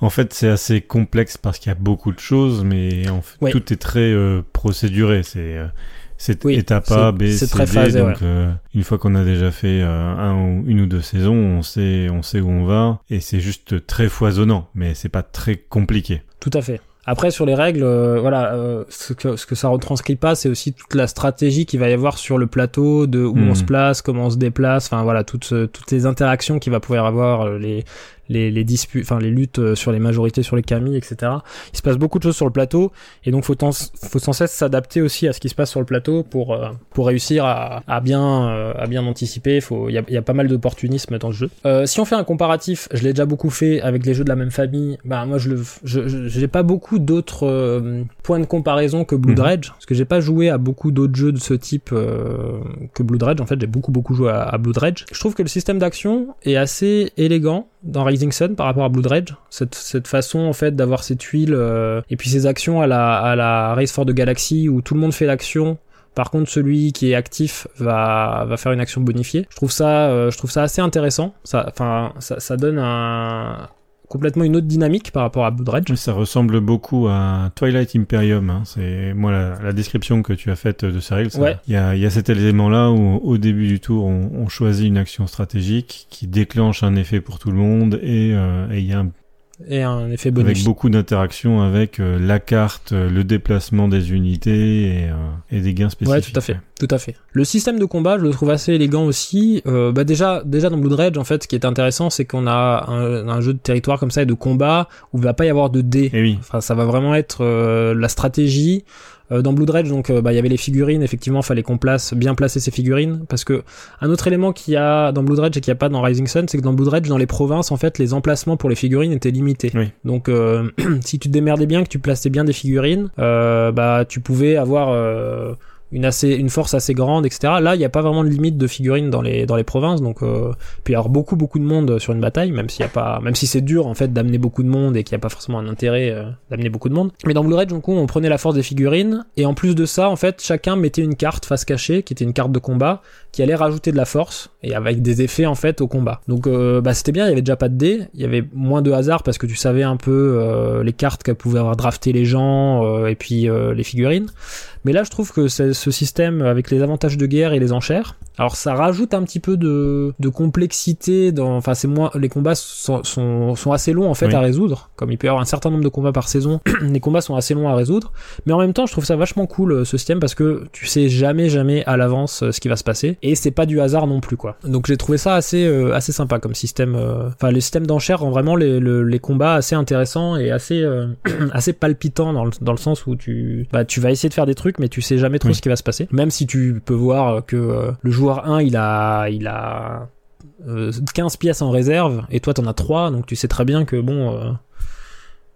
En fait, c'est assez complexe parce qu'il y a beaucoup de choses, mais en fait, Ouais. tout est très euh, procéduré. C'est c'est Oui, étape A, B, C, très D. phasé, donc, euh, une fois qu'on a déjà fait euh, un ou une ou deux saisons, on sait, on sait où on va, et c'est juste très foisonnant, mais c'est pas très compliqué. Tout à fait. Après sur les règles, euh, voilà, euh, ce que ce que ça retranscrit pas, c'est aussi toute la stratégie qu'il va y avoir sur le plateau, de où on se place, comment on se déplace, enfin voilà, toutes euh, toutes les interactions qu'il va pouvoir avoir, euh, les les les disputes, enfin les luttes euh, sur les majorités, sur les camis, etc. Il se passe beaucoup de choses sur le plateau, et donc faut faut sans cesse s'adapter aussi à ce qui se passe sur le plateau pour euh, pour réussir à, à bien euh, à bien anticiper. Faut il y a, y a pas mal d'opportunisme dans le jeu. Euh, si on fait un comparatif, je l'ai déjà beaucoup fait avec les jeux de la même famille. Bah moi je le je j'ai pas beaucoup d'autres euh, points de comparaison que Blood Mhm. Rage parce que j'ai pas joué à beaucoup d'autres jeux de ce type euh, que Blood Rage. En fait, j'ai beaucoup beaucoup joué à, à Blood Rage. Je trouve que le système d'action est assez élégant dans Rising Sun par rapport à Blood Rage. Cette cette façon en fait d'avoir ces tuiles euh, et puis ces actions à la à la Race for the Galaxy où tout le monde fait l'action par contre, celui qui est actif va, va faire une action bonifiée. Je trouve ça, euh, je trouve ça assez intéressant. Ça, enfin, ça, ça donne un, complètement une autre dynamique par rapport à Blood Rage. Ça ressemble beaucoup à Twilight Imperium. Hein. C'est moi la, la description que tu as faite de règles. ça- Ouais. Il y a, il y a cet élément-là où au début du tour, on, on choisit une action stratégique qui déclenche un effet pour tout le monde et euh, il y a un Et un effet avec bonus. beaucoup d'interactions avec euh, la carte, euh, le déplacement des unités et, euh, et des gains spécifiques. Ouais, tout à fait, tout à fait. Le système de combat, je le trouve assez élégant aussi. Bah déjà, déjà dans Blood Rage, en fait, ce qui est intéressant, c'est qu'on a un, un jeu de territoire comme ça et de combat où il va pas y avoir de dés. Et oui, Enfin, ça va vraiment être la stratégie. Euh, dans Blood Rage, donc, euh, bah, il y avait les figurines. Effectivement, fallait qu'on place bien placer ces figurines, parce que un autre élément qu'il y a dans Blood Rage et qu'il n'y a pas dans Rising Sun, c'est que dans Blood Rage, dans les provinces, en fait, les emplacements pour les figurines étaient limités. Oui. Donc, euh, si tu te démerdais bien, que tu plaçais bien des figurines, bah, tu pouvais avoir une assez une force assez grande, etc. Là, il n'y a pas vraiment de limite de figurines dans les dans les provinces, donc euh, puis avoir beaucoup beaucoup de monde sur une bataille, même s'il y a pas, même si c'est dur en fait d'amener beaucoup de monde et qu'il n'y a pas forcément un intérêt euh, d'amener beaucoup de monde. Mais dans Blue Red, on prenait la force des figurines et en plus de ça, en fait, chacun mettait une carte face cachée qui était une carte de combat qui allait rajouter de la force et avec des effets en fait au combat. Donc euh, bah c'était bien, il y avait déjà pas de dés, il y avait moins de hasard parce que tu savais un peu euh, les cartes qu'elles pouvaient avoir drafté les gens et puis les figurines. Mais là, je trouve que ce système avec les avantages de guerre et les enchères, alors ça rajoute un petit peu de, de complexité dans, enfin c'est moins, les combats sont, sont, sont assez longs en fait à résoudre, comme il peut y avoir un certain nombre de combats par saison, les combats sont assez longs à résoudre, mais en même temps je trouve ça vachement cool euh, ce système parce que tu sais jamais jamais à l'avance euh, ce qui va se passer. Et c'est pas du hasard non plus quoi. Donc j'ai trouvé ça assez euh, assez sympa comme système, enfin le système d'enchères rend vraiment les, les, combats assez intéressants et assez assez palpitants dans le, dans le sens où tu bah tu vas essayer de faire des trucs mais tu sais jamais trop ce qui va se passer, même si tu peux voir que le joueur joueur 1, il a, il a 15 euh, pièces en réserve, et toi t'en as 3, donc tu sais très bien que bon, euh,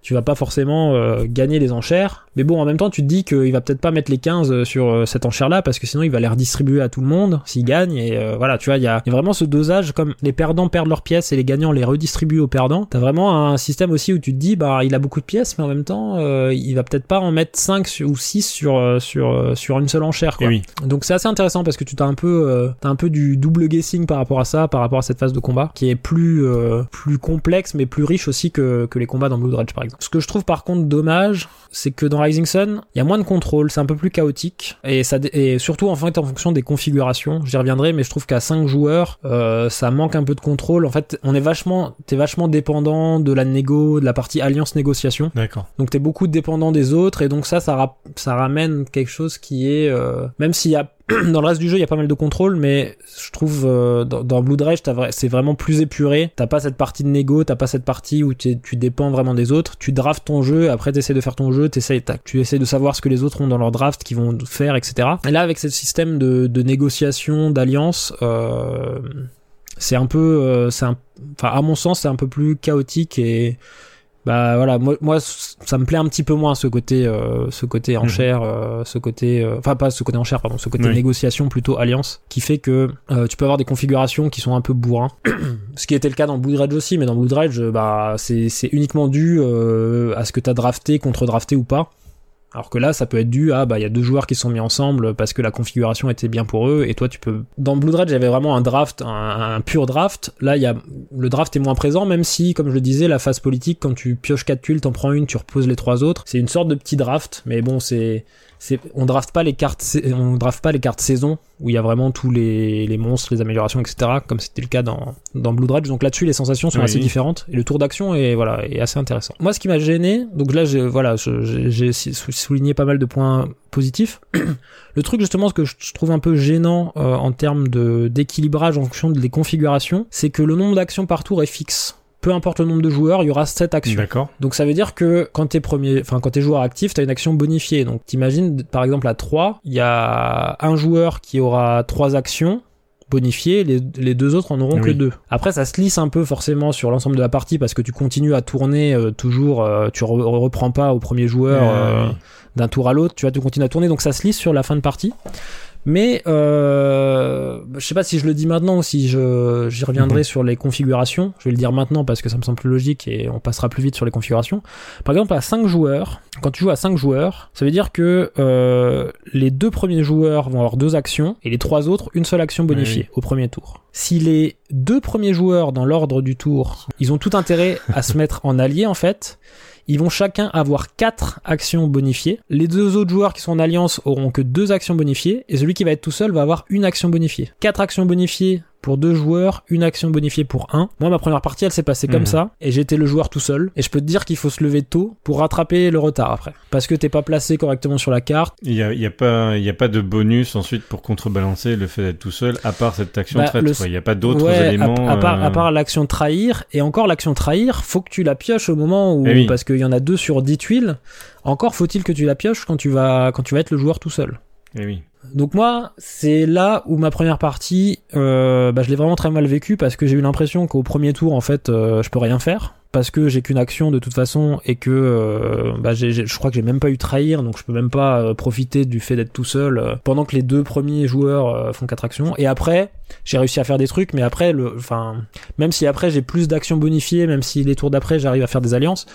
tu vas pas forcément euh, gagner les enchères. Mais bon, en même temps, tu te dis qu'il va peut-être pas mettre les 15 euh, sur euh, cette enchère-là, parce que sinon il va les redistribuer à tout le monde s'il gagne. Et voilà, tu vois, il y a, vraiment ce dosage, comme les perdants perdent leurs pièces et les gagnants les redistribuent aux perdants. T'as vraiment un système aussi où tu te dis, bah, il a beaucoup de pièces, mais en même temps, il va peut-être pas en mettre 5 ou 6 sur, sur, sur une seule enchère, quoi. Oui. Donc c'est assez intéressant parce que tu t'as un peu, t'as un peu du double guessing par rapport à ça, par rapport à cette phase de combat, qui est plus, plus complexe, mais plus riche aussi que, que les combats dans Blood Rage, par exemple. Ce que je trouve par contre dommage, c'est que dans Rising Sun, il y a moins de contrôle, c'est un peu plus chaotique, et ça et surtout en fait en fonction des configurations. J'y reviendrai, mais je trouve qu'à 5 joueurs, euh, ça manque un peu de contrôle. En fait, on est vachement, t'es vachement dépendant de la négo, de la partie alliance négociation. D'accord. Donc t'es beaucoup dépendant des autres, et donc ça, ça, ça ramène quelque chose qui est, euh, même s'il y a dans le reste du jeu, il y a pas mal de contrôle, mais je trouve euh, dans, dans Blood Rage, c'est vraiment plus épuré. T'as pas cette partie de négo, t'as pas cette partie où tu dépends vraiment des autres. Tu drafts ton jeu, après t'essaies de faire ton jeu, t'essaies, tu essaies de savoir ce que les autres ont dans leur draft, qu'ils vont faire, etc. Et là, avec ce système de, de négociation, d'alliance, euh, c'est un peu, euh, c'est enfin à mon sens, c'est un peu plus chaotique et bah voilà moi, moi ça me plaît un petit peu moins ce côté euh, ce côté mhm. enchère euh, ce côté euh, enfin pas ce côté enchère pardon ce côté négociation plutôt alliance qui fait que tu peux avoir des configurations qui sont un peu bourrins. Ce qui était le cas dans Blood Rage aussi mais dans Blood Rage bah c'est c'est uniquement dû à ce que t'as drafté contre drafté ou pas alors que là, ça peut être dû à, bah, il y a deux joueurs qui sont mis ensemble parce que la configuration était bien pour eux, et toi, tu peux. Dans Blood Red, j'avais vraiment un draft, un, pur draft. Là, il y a, le draft est moins présent, même si, comme je le disais, la phase politique, quand tu pioches quatre tuiles, t'en prends une, tu reposes les trois autres. C'est une sorte de petit draft, mais bon, c'est, on draft pas les cartes on draft pas les cartes saison où il y a vraiment tous les, les monstres les améliorations etc comme c'était le cas dans dans Blue Dredge. Donc là-dessus les sensations sont assez différentes et le tour d'action est voilà est assez intéressant. Moi ce qui m'a gêné donc là j'ai voilà j'ai souligné pas mal de points positifs. Le truc justement ce que je trouve un peu gênant euh, en termes de d'équilibrage en fonction des configurations c'est que le nombre d'actions par tour est fixe peu importe le nombre de joueurs, il y aura 7 actions. D'accord. Donc ça veut dire que quand t'es premier, enfin quand t'es joueur actif, t'as une action bonifiée. Donc t'imagines par exemple à 3, il y a un joueur qui aura 3 actions bonifiées, les, les deux autres en auront que deux. Après ça se lisse un peu forcément sur l'ensemble de la partie parce que tu continues à tourner euh, toujours, euh, tu reprends pas au premier joueur euh, d'un tour à l'autre, tu vas tu continues à tourner donc ça se lisse sur la fin de partie. Mais euh, je sais pas si je le dis maintenant ou si je j'y reviendrai mhm. sur les configurations. Je vais le dire maintenant parce que ça me semble plus logique et on passera plus vite sur les configurations. Par exemple, à 5 joueurs, quand tu joues à 5 joueurs, ça veut dire que euh, les deux premiers joueurs vont avoir deux actions et les trois autres une seule action bonifiée au premier tour. Si les deux premiers joueurs dans l'ordre du tour, ils ont tout intérêt à se mettre en allié en fait, ils vont chacun avoir 4 actions bonifiées. Les deux autres joueurs qui sont en alliance auront que 2 actions bonifiées et celui qui va être tout seul va avoir une action bonifiée. 4 actions bonifiées pour deux joueurs, une action bonifiée pour un. Moi, ma première partie, elle s'est passée comme mhm. ça, et j'étais le joueur tout seul. Et je peux te dire qu'il faut se lever tôt pour rattraper le retard après, parce que t'es pas placé correctement sur la carte. Il y a, y a pas, il y a pas de bonus ensuite pour contrebalancer le fait d'être tout seul, à part cette action bah, Il y a pas d'autres éléments. À, part, à euh, part l'action trahir, et encore l'action trahir, faut que tu la pioches au moment où, eh parce qu'il y en a deux sur dix tuiles. Encore faut-il que tu la pioches quand tu vas, quand tu vas être le joueur tout seul. Eh oui. Donc moi, c'est là où ma première partie, euh, bah, je l'ai vraiment très mal vécu parce que j'ai eu l'impression qu'au premier tour, en fait, euh, je peux rien faire parce que j'ai qu'une action de toute façon et que euh, bah, je crois que j'ai même pas eu trahir donc je peux même pas euh, profiter du fait d'être tout seul euh, pendant que les deux premiers joueurs euh, font quatre actions et après j'ai réussi à faire des trucs mais après le enfin même si après j'ai plus d'actions bonifiées même si les tours d'après j'arrive à faire des alliances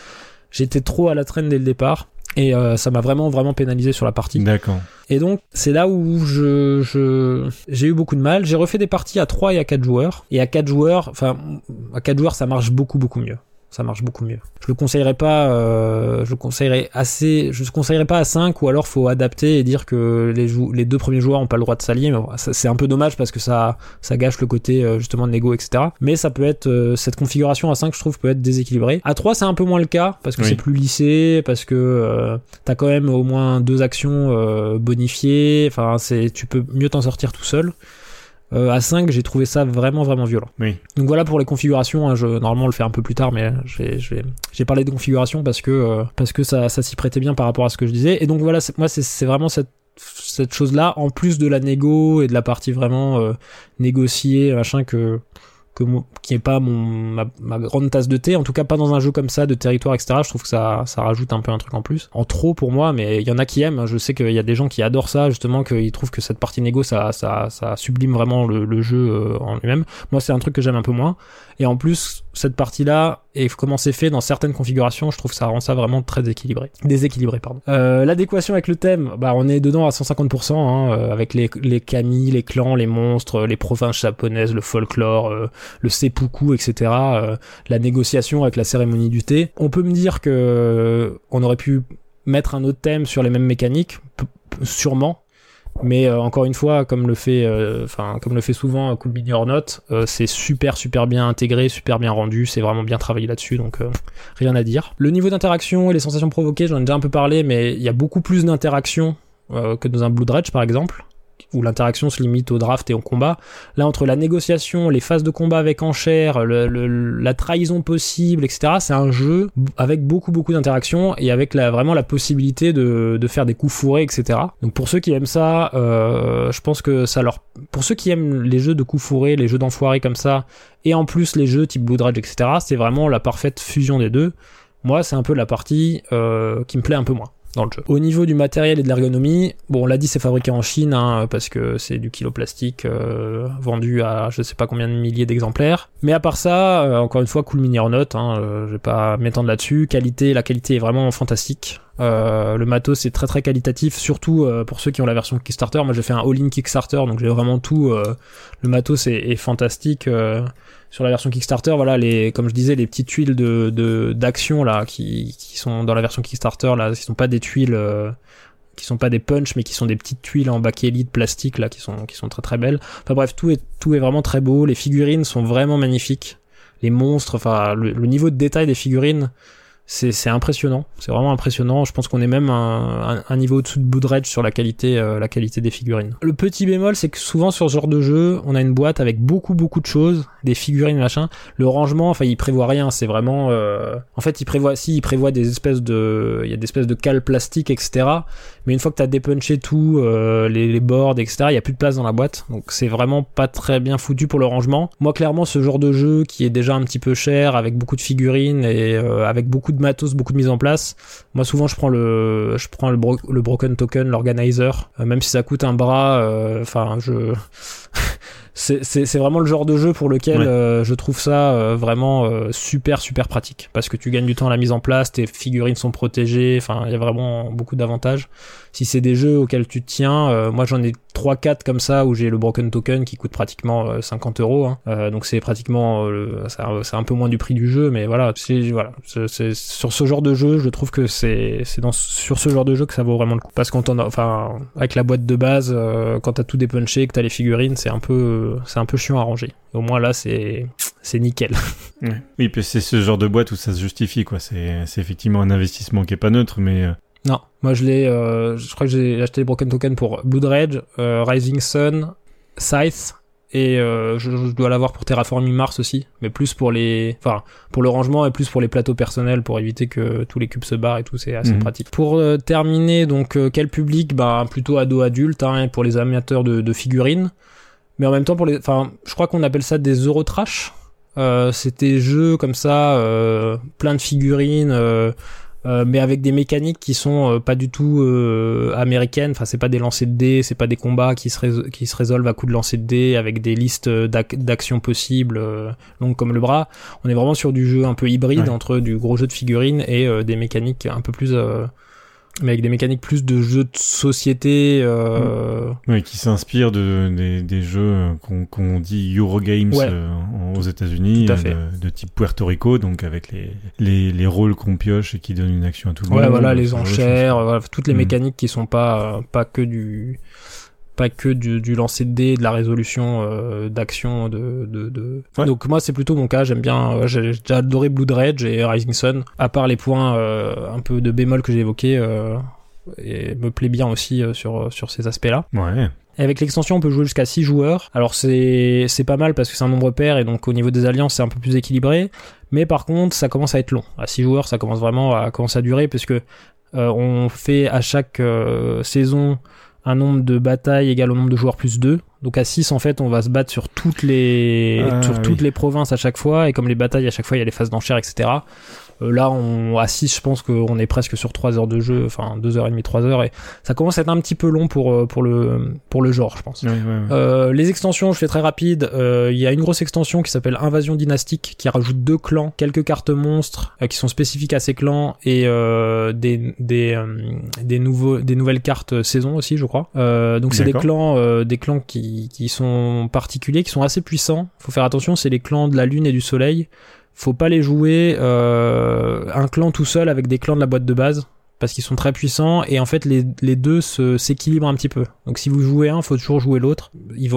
j'étais trop à la traîne dès le départ et euh, ça m'a vraiment vraiment pénalisé sur la partie D'accord. et donc, c'est là où je, je, j'ai eu beaucoup de mal. J'ai refait des parties à 3 et à 4 joueurs. Et à 4 joueurs, enfin, à 4 joueurs, ça marche beaucoup, beaucoup mieux. Ça marche beaucoup mieux. Je le conseillerais pas, euh, je le conseillerais assez, je le conseillerais pas à 5 ou alors faut adapter et dire que les, jou- les deux premiers joueurs ont pas le droit de s'allier. Mais bon, c'est un peu dommage parce que ça, ça gâche le côté, euh, justement, de négo, etc. Mais ça peut être, euh, cette configuration à 5, je trouve, peut être déséquilibrée. À 3, c'est un peu moins le cas parce que Oui. c'est plus lissé, parce que, euh, t'as quand même au moins deux actions euh, bonifiées. Enfin, c'est tu peux mieux t'en sortir tout seul. Euh, à 5, j'ai trouvé ça vraiment vraiment violent. Oui. Donc voilà pour les configurations. hein, je normalement on le fait un peu plus tard, mais j'ai parlé des configurations parce que euh, parce que ça ça s'y prêtait bien par rapport à ce que je disais. Et donc voilà, moi c'est c'est vraiment cette cette chose là en plus de la négo et de la partie vraiment euh, négociée machin que que qui est pas mon ma, ma grande tasse de thé. En tout cas pas dans un jeu comme ça de territoire etc je trouve que ça ça rajoute un peu un truc en plus. En trop pour moi mais il y en a qui aiment je sais qu'il y a des gens qui adorent ça justement qu'ils trouvent que cette partie négo ça ça ça sublime vraiment le, le jeu euh, en lui-même. Moi c'est un truc que j'aime un peu moins et en plus cette partie là et comment c'est fait dans certaines configurations je trouve que ça rend ça vraiment très équilibré déséquilibré pardon euh, l'adéquation avec le thème bah on est dedans à 150% hein, euh, avec les les kami les clans les monstres les provinces japonaises le folklore euh, le seppuku, etc. euh, la négociation avec la cérémonie du thé. On peut me dire que euh, on aurait pu mettre un autre thème sur les mêmes mécaniques, sûrement. Mais euh, encore une fois, comme le fait, euh, enfin comme le fait souvent Cool Mini or Not, euh, c'est super super bien intégré, super bien rendu, c'est vraiment bien travaillé là-dessus, donc rien à dire. Le niveau d'interaction et les sensations provoquées, j'en ai déjà un peu parlé, mais il y a beaucoup plus d'interaction euh, que dans un Blood Rage par exemple, où l'interaction se limite au draft et au combat. Là, entre la négociation, les phases de combat avec enchères, le, le- la trahison possible, etc., c'est un jeu avec beaucoup, beaucoup d'interactions et avec la, vraiment la possibilité de, de faire des coups fourrés, etc. Donc pour ceux qui aiment ça, euh, je pense que ça leur... Pour ceux qui aiment les jeux de coups fourrés, les jeux d'enfoirés comme ça, et en plus les jeux type Blood etc., c'est vraiment la parfaite fusion des deux. Moi, c'est un peu la partie euh, qui me plaît un peu moins Au niveau du matériel et de l'ergonomie, bon, on l'a dit, c'est fabriqué en Chine, hein, parce que c'est du kilo plastique euh, vendu à je sais pas combien de milliers d'exemplaires. Mais à part ça, euh, encore une fois, cool mini or not, hein, euh, je vais pas m'étendre là-dessus. Qualité, la qualité est vraiment fantastique. Euh, le matos est très très qualitatif, surtout pour ceux qui ont la version Kickstarter. Moi, j'ai fait un all-in Kickstarter, donc j'ai vraiment tout. le matos est, est fantastique. Sur la version Kickstarter, voilà, les, comme je disais, les petites tuiles de, de, d'action, là, qui, qui sont dans la version Kickstarter, là, qui sont pas des tuiles, euh, qui sont pas des punch, mais qui sont des petites tuiles en bakélite plastique, là, qui sont, qui sont très très belles. Enfin bref, tout est, tout est vraiment très beau. Les figurines sont vraiment magnifiques. Les monstres, enfin, le niveau de détail des figurines, c'est, impressionnant. C'est vraiment impressionnant. Je pense qu'on est même un, un, niveau au-dessous de Blood Rage sur la qualité, euh, la qualité des figurines. Le petit bémol, c'est que souvent sur ce genre de jeu, on a une boîte avec beaucoup beaucoup de choses, des figurines machin. Le rangement, enfin, il prévoit rien. C'est vraiment, euh, en fait, il prévoit, si, il prévoit des espèces de, il y a des espèces de cales plastiques, etc. Mais une fois que t'as dépunché tout, euh, les, les boards, etc., il y a plus de place dans la boîte. Donc c'est vraiment pas très bien foutu pour le rangement. Moi, clairement, ce genre de jeu qui est déjà un petit peu cher, avec beaucoup de figurines et euh, avec beaucoup de matos, beaucoup de mise en place. Moi, souvent, je prends le, je prends le, le broken token, l'organizer, euh, même si ça coûte un bras. euh, Enfin, je c'est vraiment le genre de jeu pour lequel Ouais. euh, je trouve ça euh, vraiment euh, super super pratique parce que tu gagnes du temps à la mise en place, tes figurines sont protégées, enfin il y a vraiment beaucoup d'avantages. Si c'est des jeux auxquels tu tiens, euh, moi j'en ai 3-4 comme ça où j'ai le broken token qui coûte pratiquement euh, 50 euros, hein. Euh, donc c'est pratiquement euh, c'est un, peu moins du prix du jeu, mais voilà, voilà, c'est- sur ce genre de jeu, je trouve que c'est sur ce genre de jeu que ça vaut vraiment le coup parce qu'on t'en a- enfin avec la boîte de base, euh, quand t'as tout dépunché, que t'as les figurines, c'est un peu c'est un peu chiant à ranger. Au moins là, c'est c'est nickel. Oui, puis c'est ce genre de boîte où ça se justifie, quoi. C'est c'est effectivement un investissement qui est pas neutre, mais euh, Non, moi je l'ai, euh, je crois que j'ai acheté les Broken Token pour Blood Rage, euh, Rising Sun, Scythe, et euh, je, je dois l'avoir pour Terraforming Mars aussi, mais plus pour les, enfin pour le rangement et plus pour les plateaux personnels pour éviter que tous les cubes se barrent et tout, c'est assez Mhm. pratique. Pour euh, terminer, donc euh, quel public? Bah plutôt ado adulte, hein, pour les amateurs de, de figurines, mais en même temps pour les, enfin je crois qu'on appelle ça des Eurotrash. Euh, c'était jeu comme ça, euh, plein de figurines, euh, euh, mais avec des mécaniques qui sont euh, pas du tout euh, américaines. Enfin, c'est pas des lancers de dés, c'est pas des combats qui se, rés- qui se résolvent à coup de lancer de dés avec des listes d'ac- d'actions possibles euh, longues comme le bras. On est vraiment sur du jeu un peu hybride Ouais. entre du gros jeu de figurines et euh, des mécaniques un peu plus euh, mais avec des mécaniques plus de jeux de société euh, Oui, qui s'inspire de, des, des jeux euh, qu'on dit Eurogames Ouais. euh, aux États-Unis, à euh, de, de type Puerto Rico, donc avec les, les, les rôles qu'on pioche et qui donnent une action à tout le Ouais, monde. voilà, ce les de enchères, voilà, toutes les Mm. mécaniques qui sont pas euh, pas que du pas que du, du lancer de dés, de la résolution euh, d'action de, de, de... Ouais. Donc moi c'est plutôt mon cas, j'aime bien euh, j'ai j'ai adoré Blood Rage et Rising Sun à part les points euh, un peu de bémol que j'ai évoqués et me plaît bien aussi sur sur ces aspects-là. Ouais. Et avec l'extension, on peut jouer jusqu'à 6 joueurs. Alors c'est c'est pas mal parce que c'est un nombre pair et donc au niveau des alliances, c'est un peu plus équilibré. Mais par contre, ça commence à être long. À 6 joueurs, ça commence vraiment à commencer à durer parce que euh, on fait à chaque euh, saison un nombre de batailles égal au nombre de joueurs plus 2. Donc à 6 en fait, on va se battre sur toutes les Ah, sur oui. toutes les provinces à chaque fois et comme les batailles à chaque fois, il y a les phases d'enchères etc. Euh, là, on, à 6, je pense qu'on est presque sur 3 heures de jeu, enfin 2h30, 3 heures, et ça commence à être un petit peu long pour, euh, pour, le, pour le genre, je pense. Ouais, ouais, ouais. Euh, les extensions, je fais très rapide. Euh, Il y a une grosse extension qui s'appelle Invasion Dynastique, qui rajoute deux clans, quelques cartes monstres euh, qui sont spécifiques à ces clans et euh, des des euh, des nouveaux des nouvelles cartes saison aussi, je crois. Euh, donc c'est des clans euh, des clans qui qui sont particuliers, qui sont assez puissants. Faut faire attention, c'est les clans de la lune et du soleil. Faut pas les jouer euh, un clan tout seul avec des clans de la boîte de base parce qu'ils sont très puissants et en fait les, les deux se s'équilibrent un petit peu. Donc si vous jouez un, faut toujours jouer l'autre.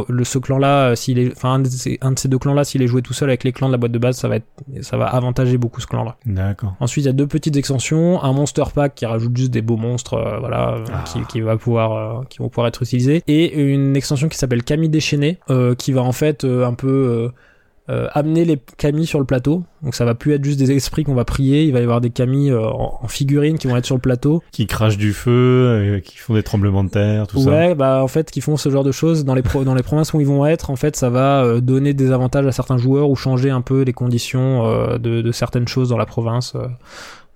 Le ce clan là, s'il est, enfin un de, ces, un de ces deux clans là, s'il est joué tout seul avec les clans de la boîte de base, ça va être, ça va avantager beaucoup ce clan là. D'accord. Ensuite il y a deux petites extensions, un monster pack qui rajoute juste des beaux monstres, euh, voilà, euh, Ah. qui, qui va pouvoir, euh, qui vont pouvoir être utilisés, et une extension qui s'appelle Camille déchaînée, euh, qui va en fait euh, un peu euh, amener les Camille sur le plateau. Donc ça va plus être juste des esprits qu'on va prier, il va y avoir des Camille euh, en, en figurines qui vont être sur le plateau. Qui crachent du feu, euh, qui font des tremblements de terre, tout ça. ouais, bah en fait, qui font ce genre de choses dans les pro- dans les provinces où ils vont être, en fait, ça va euh, donner des avantages à certains joueurs ou changer un peu les conditions euh, de, de certaines choses dans la province. euh.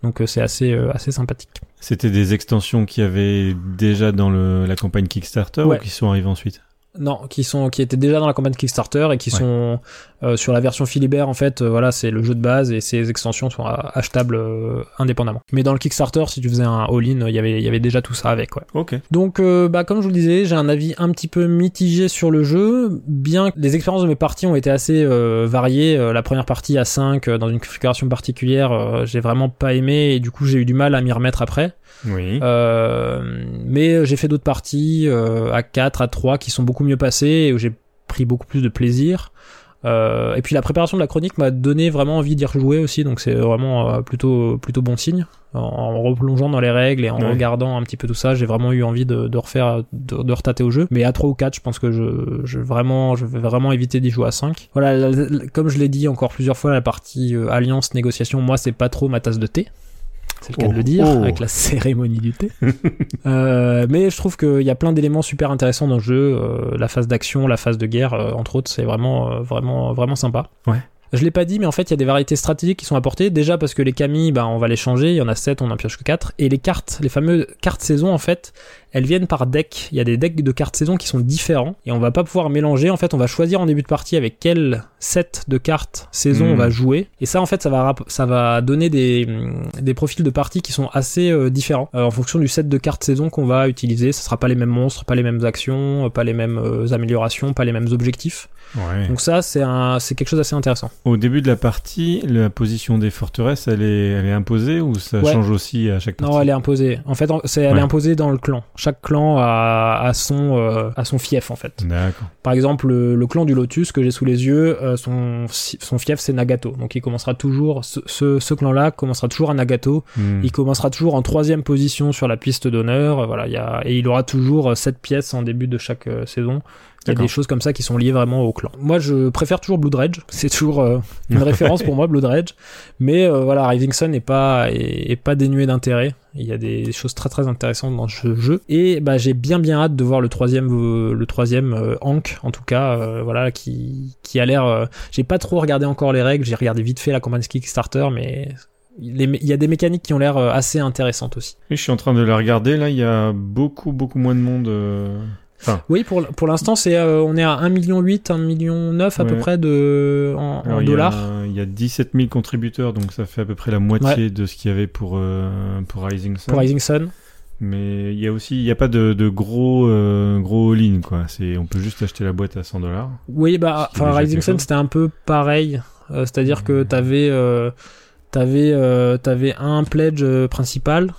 Donc euh, c'est assez euh, assez sympathique. C'était des extensions qui avaient déjà dans le, la campagne Kickstarter Ouais. ou qui sont arrivées ensuite? Non, qui sont qui étaient déjà dans la campagne Kickstarter et qui Ouais. sont euh, sur la version Philibert en fait. euh, voilà, c'est le jeu de base et ces extensions sont euh, achetables euh, indépendamment. Mais dans le Kickstarter, si tu faisais un all-in, il y avait il y avait déjà tout ça avec. Ouais. Ok. Donc, euh, bah, comme je vous le disais, j'ai un avis un petit peu mitigé sur le jeu, bien que les expériences de mes parties ont été assez euh, variées. Euh, la première partie à 5, euh, dans une configuration particulière, euh, j'ai vraiment pas aimé et du coup j'ai eu du mal à m'y remettre après. Oui. Euh, mais j'ai fait d'autres parties euh, à 4, à 3 qui sont beaucoup mieux passées et où j'ai pris beaucoup plus de plaisir. Euh, et puis la préparation de la chronique m'a donné vraiment envie d'y rejouer aussi, donc c'est vraiment euh, plutôt plutôt bon signe. En, en replongeant dans les règles et en Ouais. regardant un petit peu tout ça, j'ai vraiment eu envie de, de refaire, de, de retater au jeu. Mais à 3 ou 4, je pense que je, je vraiment, je vais vraiment éviter d'y jouer à 5. Voilà, la- la- comme je l'ai dit encore plusieurs fois, la partie euh, alliance négociation, moi c'est pas trop ma tasse de thé. C'est le cas Oh, de le dire, oh. avec la cérémonie du thé. Euh, mais je trouve qu'il y a plein d'éléments super intéressants dans le jeu. Euh, la phase d'action, la phase de guerre, euh, entre autres, c'est vraiment, vraiment, vraiment sympa. Ouais. Je l'ai pas dit, mais en fait, il y a des variétés stratégiques qui sont apportées. Déjà parce que les Camille, bah, on va les changer. Il y en a 7, on en pioche que 4. Et les cartes, les fameuses cartes saison, en fait, elles viennent par deck. Il y a des decks de cartes saison qui sont différents. Et on va pas pouvoir mélanger. En fait, on va choisir en début de partie avec quel set de cartes saison Hmm. on va jouer. Et ça, en fait, ça va, ça va donner des, hum, des profils de partie qui sont assez euh, différents. Euh, en fonction du set de cartes saison qu'on va utiliser. Ça sera pas les mêmes monstres, pas les mêmes actions, euh, pas les mêmes euh, améliorations, pas les mêmes objectifs. Ouais. Donc ça, c'est un, c'est quelque chose d'assez intéressant. Au début de la partie, la position des forteresses, elle est, elle est imposée ou ça Ouais. change aussi à chaque partie? Non, elle est imposée. En fait, c'est, elle Ouais. est imposée dans le clan. Chaque clan a, a son, euh, a son fief en fait. Par exemple, le, le clan du Lotus que j'ai sous les yeux, euh, son, son fief c'est Nagato. Donc il commencera toujours, ce, ce, ce clan-là commencera toujours à Nagato. Hmm. Il commencera toujours en troisième position sur la piste d'honneur. Euh, Voilà, il y a, et il aura toujours sept pièces en début de chaque saison. Il y a des choses comme ça qui sont liées vraiment au clan. Moi, je préfère toujours Blood Rage. C'est toujours euh, une référence pour moi, Blood Rage. Mais euh, voilà, Rising Sun n'est pas est, est pas dénué d'intérêt. Il y a des choses très très intéressantes dans ce jeu. Et bah, j'ai bien bien hâte de voir le troisième euh, le troisième euh, Hank en tout cas, euh, voilà, qui qui a l'air. euh, j'ai pas trop regardé encore les règles. J'ai regardé vite fait la campagne Kickstarter, mais il y a des mécaniques qui ont l'air assez intéressantes aussi. Oui, je suis en train de la regarder. Là, il y a beaucoup, beaucoup moins de monde. Oui, pour, pour l'instant, c'est euh, on est à 1,8 million, 1,9 million à peu près de, en, Alors, il y dollars. Il y, a 17 000 contributeurs, donc ça fait à peu près la moitié de ce qu'il y avait pour, euh, pour Rising Sun. Pour Rising Sun. Mais il y a aussi, il n'y a pas de, de gros, euh, gros all-in, quoi. C'est, on peut juste acheter la boîte à 100 dollars. Oui, bah, enfin, Rising Sun, c'était un peu pareil. Euh, C'est-à-dire que t'avais, euh, t'avais, t'avais un pledge principal.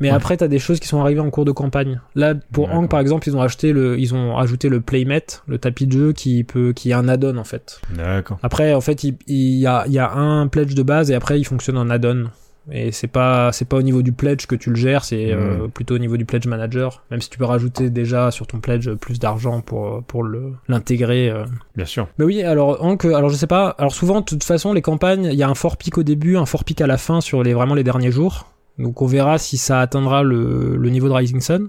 Mais Ouais. après, t'as des choses qui sont arrivées en cours de campagne. Là, pour. Hank, par exemple, ils ont acheté le, ils ont ajouté le playmat, le tapis de jeu qui peut, qui est un add-on, en fait. D'accord. Après, en fait, il, il y a, il y a un pledge de base et après, il fonctionne en add-on. Et c'est pas, c'est pas au niveau du pledge que tu le gères, c'est euh, plutôt au niveau du pledge manager. Même si tu peux rajouter déjà sur ton pledge plus d'argent pour, pour le, l'intégrer. euh. Bien sûr. Mais oui, alors, Hank, alors je sais pas. Alors souvent, de toute façon, les campagnes, il y a un fort pic au début, un fort pic à la fin sur les, vraiment les derniers jours. Donc on verra si ça atteindra le, le niveau de Rising Sun.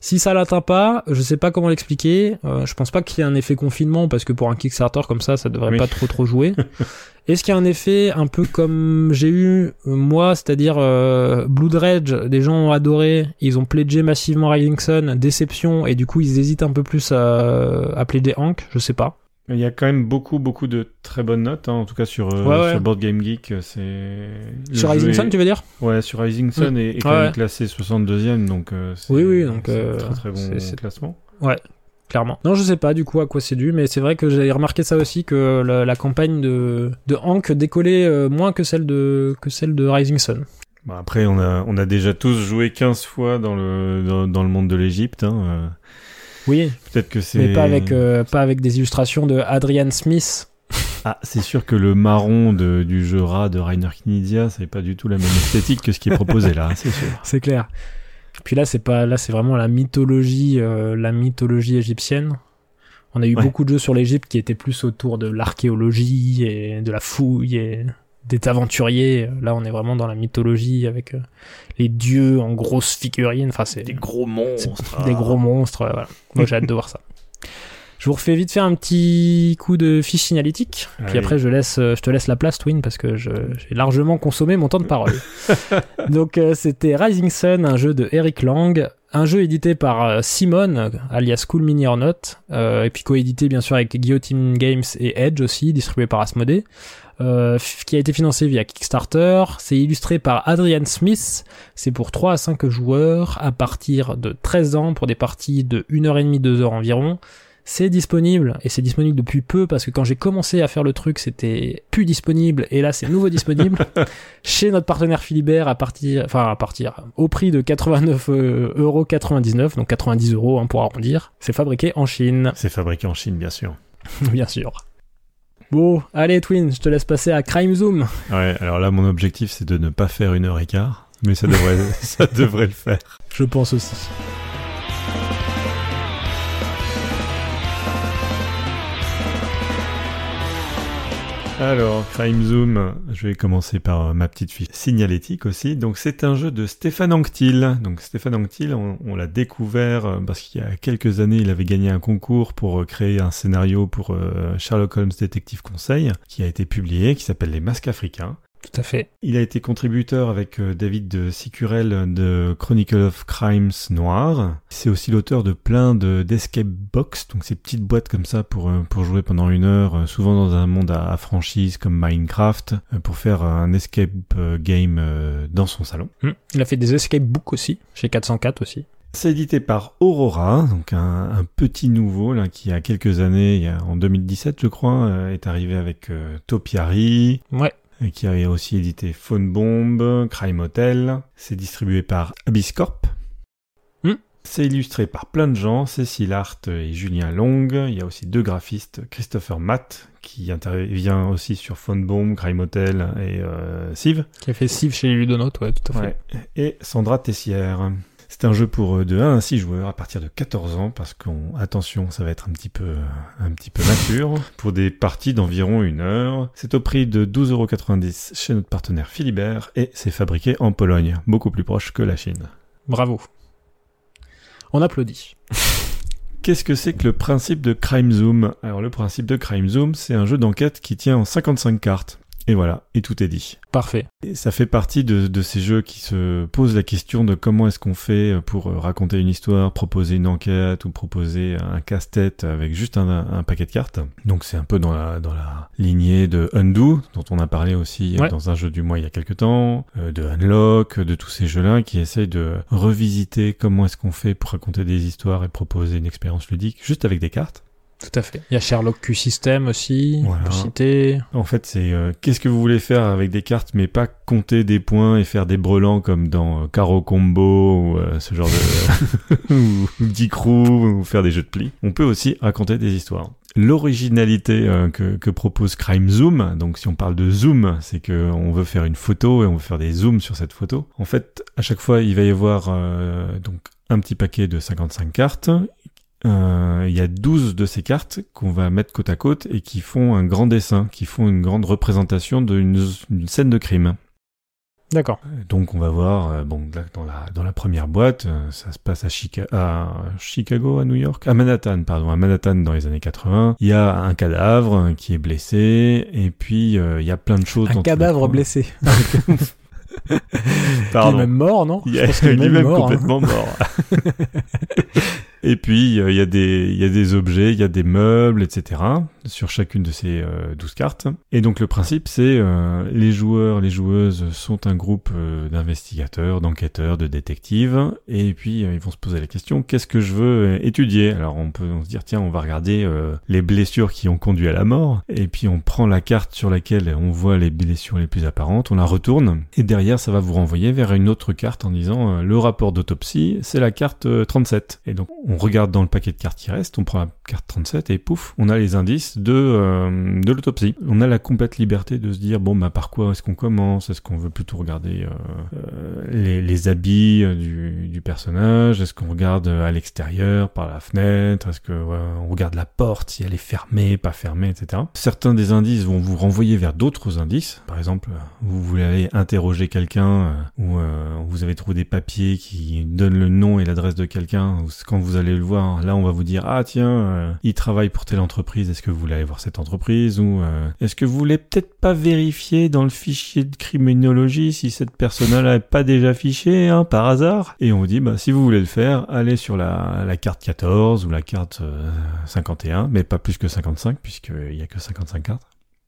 Si ça l'atteint pas, je sais pas comment l'expliquer. Euh, je pense pas qu'il y ait un effet confinement parce que pour un Kickstarter comme ça, ça devrait Oui. pas trop trop jouer. Est-ce qu'il y a un effet un peu comme j'ai eu euh, moi, c'est-à-dire euh, Blood Rage, des gens ont adoré, ils ont pledgé massivement Rising Sun, déception et du coup ils hésitent un peu plus à, à pledger Hank, je sais pas. Il y a quand même beaucoup, beaucoup de très bonnes notes, hein, en tout cas sur, euh, Ouais, ouais. sur Board Game Geek. euh, C'est Sur Rising est- Sun, tu veux dire? Ouais, sur Rising Sun est, est quand Ouais. même classé 62e, donc euh, c'est Oui, oui, donc, c'est euh, un très très bon c'est- classement. clairement. Non, je sais pas du coup à quoi c'est dû, mais c'est vrai que j'ai remarqué ça aussi que la, la campagne de, de Hank décollait euh, moins que celle de que celle de Rising Sun. Bon, après, on a, on a déjà tous joué 15 fois dans le, dans, dans le monde de l'Égypte. Hein. Oui, Peut-être que c'est. mais pas avec euh, pas avec des illustrations de Adrian Smith. Ah, c'est sûr que le marron de, du jeu rat de Rainer Knizia, c'est pas du tout la même esthétique que ce qui est proposé là, hein, c'est sûr. C'est clair. Puis là, c'est pas là, c'est vraiment la mythologie, euh, la mythologie égyptienne. On a eu Ouais. beaucoup de jeux sur l'Égypte qui étaient plus autour de l'archéologie et de la fouille et des aventuriers. Là, on est vraiment dans la mythologie avec euh, les dieux en grosses figurines. Enfin, c'est gros monstres. des gros monstres. euh, voilà. Moi, j'ai hâte de voir ça. Je vous refais vite faire un petit coup de fiche signalétique, puis après je laisse, euh, je te laisse la place, Twin, parce que j'ai largement consommé mon temps de parole. Donc euh, c'était Rising Sun, un jeu de Eric Lang, un jeu édité par euh, Simon, alias Cool Mini or Not, euh, et puis coédité bien sûr avec Guillotine Games et Edge aussi, distribué par Asmodee. Euh, qui a été financé via Kickstarter. C'est illustré par Adrian Smith. C'est pour 3 à 5 joueurs à partir de 13 ans pour des parties de 1h30, 2h environ. C'est disponible et c'est disponible depuis peu parce que quand j'ai commencé à faire le truc, c'était plus disponible et là c'est nouveau disponible chez notre partenaire Philibert à partir, enfin à partir, au prix de 89,99€, donc 90 euros hein, pour arrondir. C'est fabriqué en Chine, C'est fabriqué en Chine, bien sûr. bien sûr. Bon, allez Twin, je te laisse passer à Crime Zoom. Ouais, alors là, mon objectif, c'est de ne pas faire une heure et quart, mais ça devrait, ça devrait le faire. Je pense aussi. Alors, Crime Zoom, je vais commencer par euh, ma petite fiche signalétique aussi. Donc, c'est un jeu de Stéphane Anctil. Donc, Stéphane Anctil, on, on l'a découvert euh, parce qu'il y a quelques années, il avait gagné un concours pour euh, créer un scénario pour Sherlock Holmes Détective Conseil, qui a été publié, qui s'appelle Les Masques Africains. Tout à fait. Il a été contributeur avec euh, David de Sicurel de Chronicle of Crimes Noir. C'est aussi l'auteur de plein de d'escape box, donc ces petites boîtes comme ça pour euh, pour jouer pendant une heure, euh, souvent dans un monde à, à franchise comme Minecraft, pour faire un escape game dans son salon. Hmm. Il a fait des escape books aussi, chez 404 aussi. C'est édité par Aurora, donc un, un petit nouveau là qui a quelques années, il y a, en 2017 je crois, euh, est arrivé avec euh, Topiary, Ouais. Et qui a aussi édité Phone Bomb, Crime Hotel. C'est distribué par Abyss Corp. Hmm. C'est illustré par plein de gens, Cécile Hart et Julien Long. Il y a aussi deux graphistes, Christopher Matt, qui intervient aussi sur Phone Bomb, Crime Hotel et euh, Civ. Qui a fait Civ chez les Ludonautes, ouais, tout à fait. Ouais. Et Sandra Tessière. C'est un jeu pour de 1 à 6 joueurs à partir de 14 ans parce qu'on attention, ça va être un petit peu un petit peu mature pour des parties d'environ une heure. C'est au prix de 12,90€ chez notre partenaire Philibert et c'est fabriqué en Pologne, beaucoup plus proche que la Chine. Bravo. On applaudit. Qu'est-ce que c'est que le principe de Crime Zoom? Alors le principe de Crime Zoom, c'est un jeu d'enquête qui tient en 55 cartes. Et voilà, et tout est dit. Parfait. Et ça fait partie de, de, ces jeux qui se posent la question de comment est-ce qu'on fait pour raconter une histoire, proposer une enquête ou proposer un casse-tête avec juste un, un, paquet de cartes. Donc c'est un peu dans la, dans la lignée de Undo, dont on a parlé aussi Ouais. dans un jeu du mois il y a quelques temps, euh, de Unlock, de tous ces jeux-là qui essayent de revisiter comment est-ce qu'on fait pour raconter des histoires et proposer une expérience ludique juste avec des cartes. Tout à fait. Il y a Sherlock Q System aussi, Voilà. En fait, c'est euh, qu'est-ce que vous voulez faire avec des cartes, mais pas compter des points et faire des brelans comme dans euh, Caro Combo ou euh, ce genre de ou Dick Roux, ou faire des jeux de plis. On peut aussi raconter des histoires. L'originalité euh, que, que propose Crime Zoom, donc si on parle de zoom, c'est que on veut faire une photo et on veut faire des zooms sur cette photo. En fait, à chaque fois, il va y avoir euh, donc un petit paquet de 55 cartes euh, il y a 12 de ces cartes qu'on va mettre côte à côte et qui font un grand dessin, qui font une grande représentation d'une scène de crime. D'accord. Donc on va voir, euh, bon, là, dans la dans la première boîte, euh, ça se passe à, Chica- à Chicago, à New York, à Manhattan, pardon, à Manhattan dans les années 80. Il y a un cadavre qui est blessé et puis il y a plein de choses. Un cadavre blessé. Pardon. Il est même mort, non? Il Je est pense mort, hein. complètement mort. Et puis, il y, a des- y a des objets, il y a des meubles, etc. sur chacune de ces euh, 12 cartes. Et donc, le principe, c'est euh, les joueurs, les joueuses sont un groupe euh, d'investigateurs, d'enquêteurs, de détectives. Et puis, euh, ils vont se poser la question, qu'est-ce que je veux euh, étudier? Alors, on peut se dire, tiens, on va regarder les blessures qui ont conduit à la mort. Et puis, on prend la carte sur laquelle on voit les blessures les plus apparentes, on la retourne. Et derrière, ça va vous renvoyer vers une autre carte en disant, le rapport d'autopsie, c'est la carte euh, 37. Et donc, on regarde dans le paquet de cartes qui reste, on prend la carte 37 et pouf, on a les indices de, euh, de l'autopsie. On a la complète liberté de se dire, bon, bah, par quoi est-ce qu'on commence? Est-ce qu'on veut plutôt regarder euh, euh, les, les habits euh, du, du personnage? Est-ce qu'on regarde euh, à l'extérieur, par la fenêtre? Est-ce que ouais, on regarde la porte, si elle est fermée, pas fermée, etc. Certains des indices vont vous renvoyer vers d'autres indices. Par exemple, euh, vous voulez aller interroger quelqu'un euh, ou euh, vous avez trouvé des papiers qui donnent le nom et l'adresse de quelqu'un. Quand vous allez le voir, là, on va vous dire ah tiens, euh, il travaille pour telle entreprise. Est-ce que vous voulez aller voir cette entreprise ou euh, est-ce que vous voulez peut-être pas vérifier dans le fichier de criminologie si cette personne-là n'est pas déjà fichée hein, par hasard? Et on vous dit bah si vous voulez le faire, allez sur la, la carte 14 ou la carte euh, 51, mais pas plus que 55 puisqu'il y a que 55 cartes.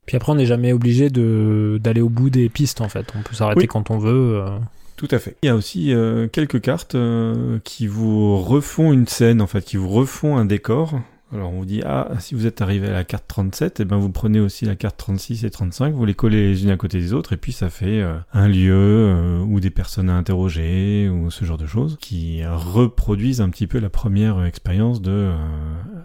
Puis après, on n'est jamais obligé de d'aller au bout des pistes, en fait. On peut s'arrêter Oui. quand on veut. euh. Tout à fait. Il y a aussi euh, quelques cartes euh, qui vous refont une scène, en fait, qui vous refont un décor. Alors on vous dit, ah, si vous êtes arrivé à la carte 37, eh ben vous prenez aussi la carte 36 et 35, vous les collez les unes à côté des autres, et puis ça fait euh, un lieu euh, ou des personnes à interroger, ou ce genre de choses, qui reproduisent un petit peu la première expérience de euh,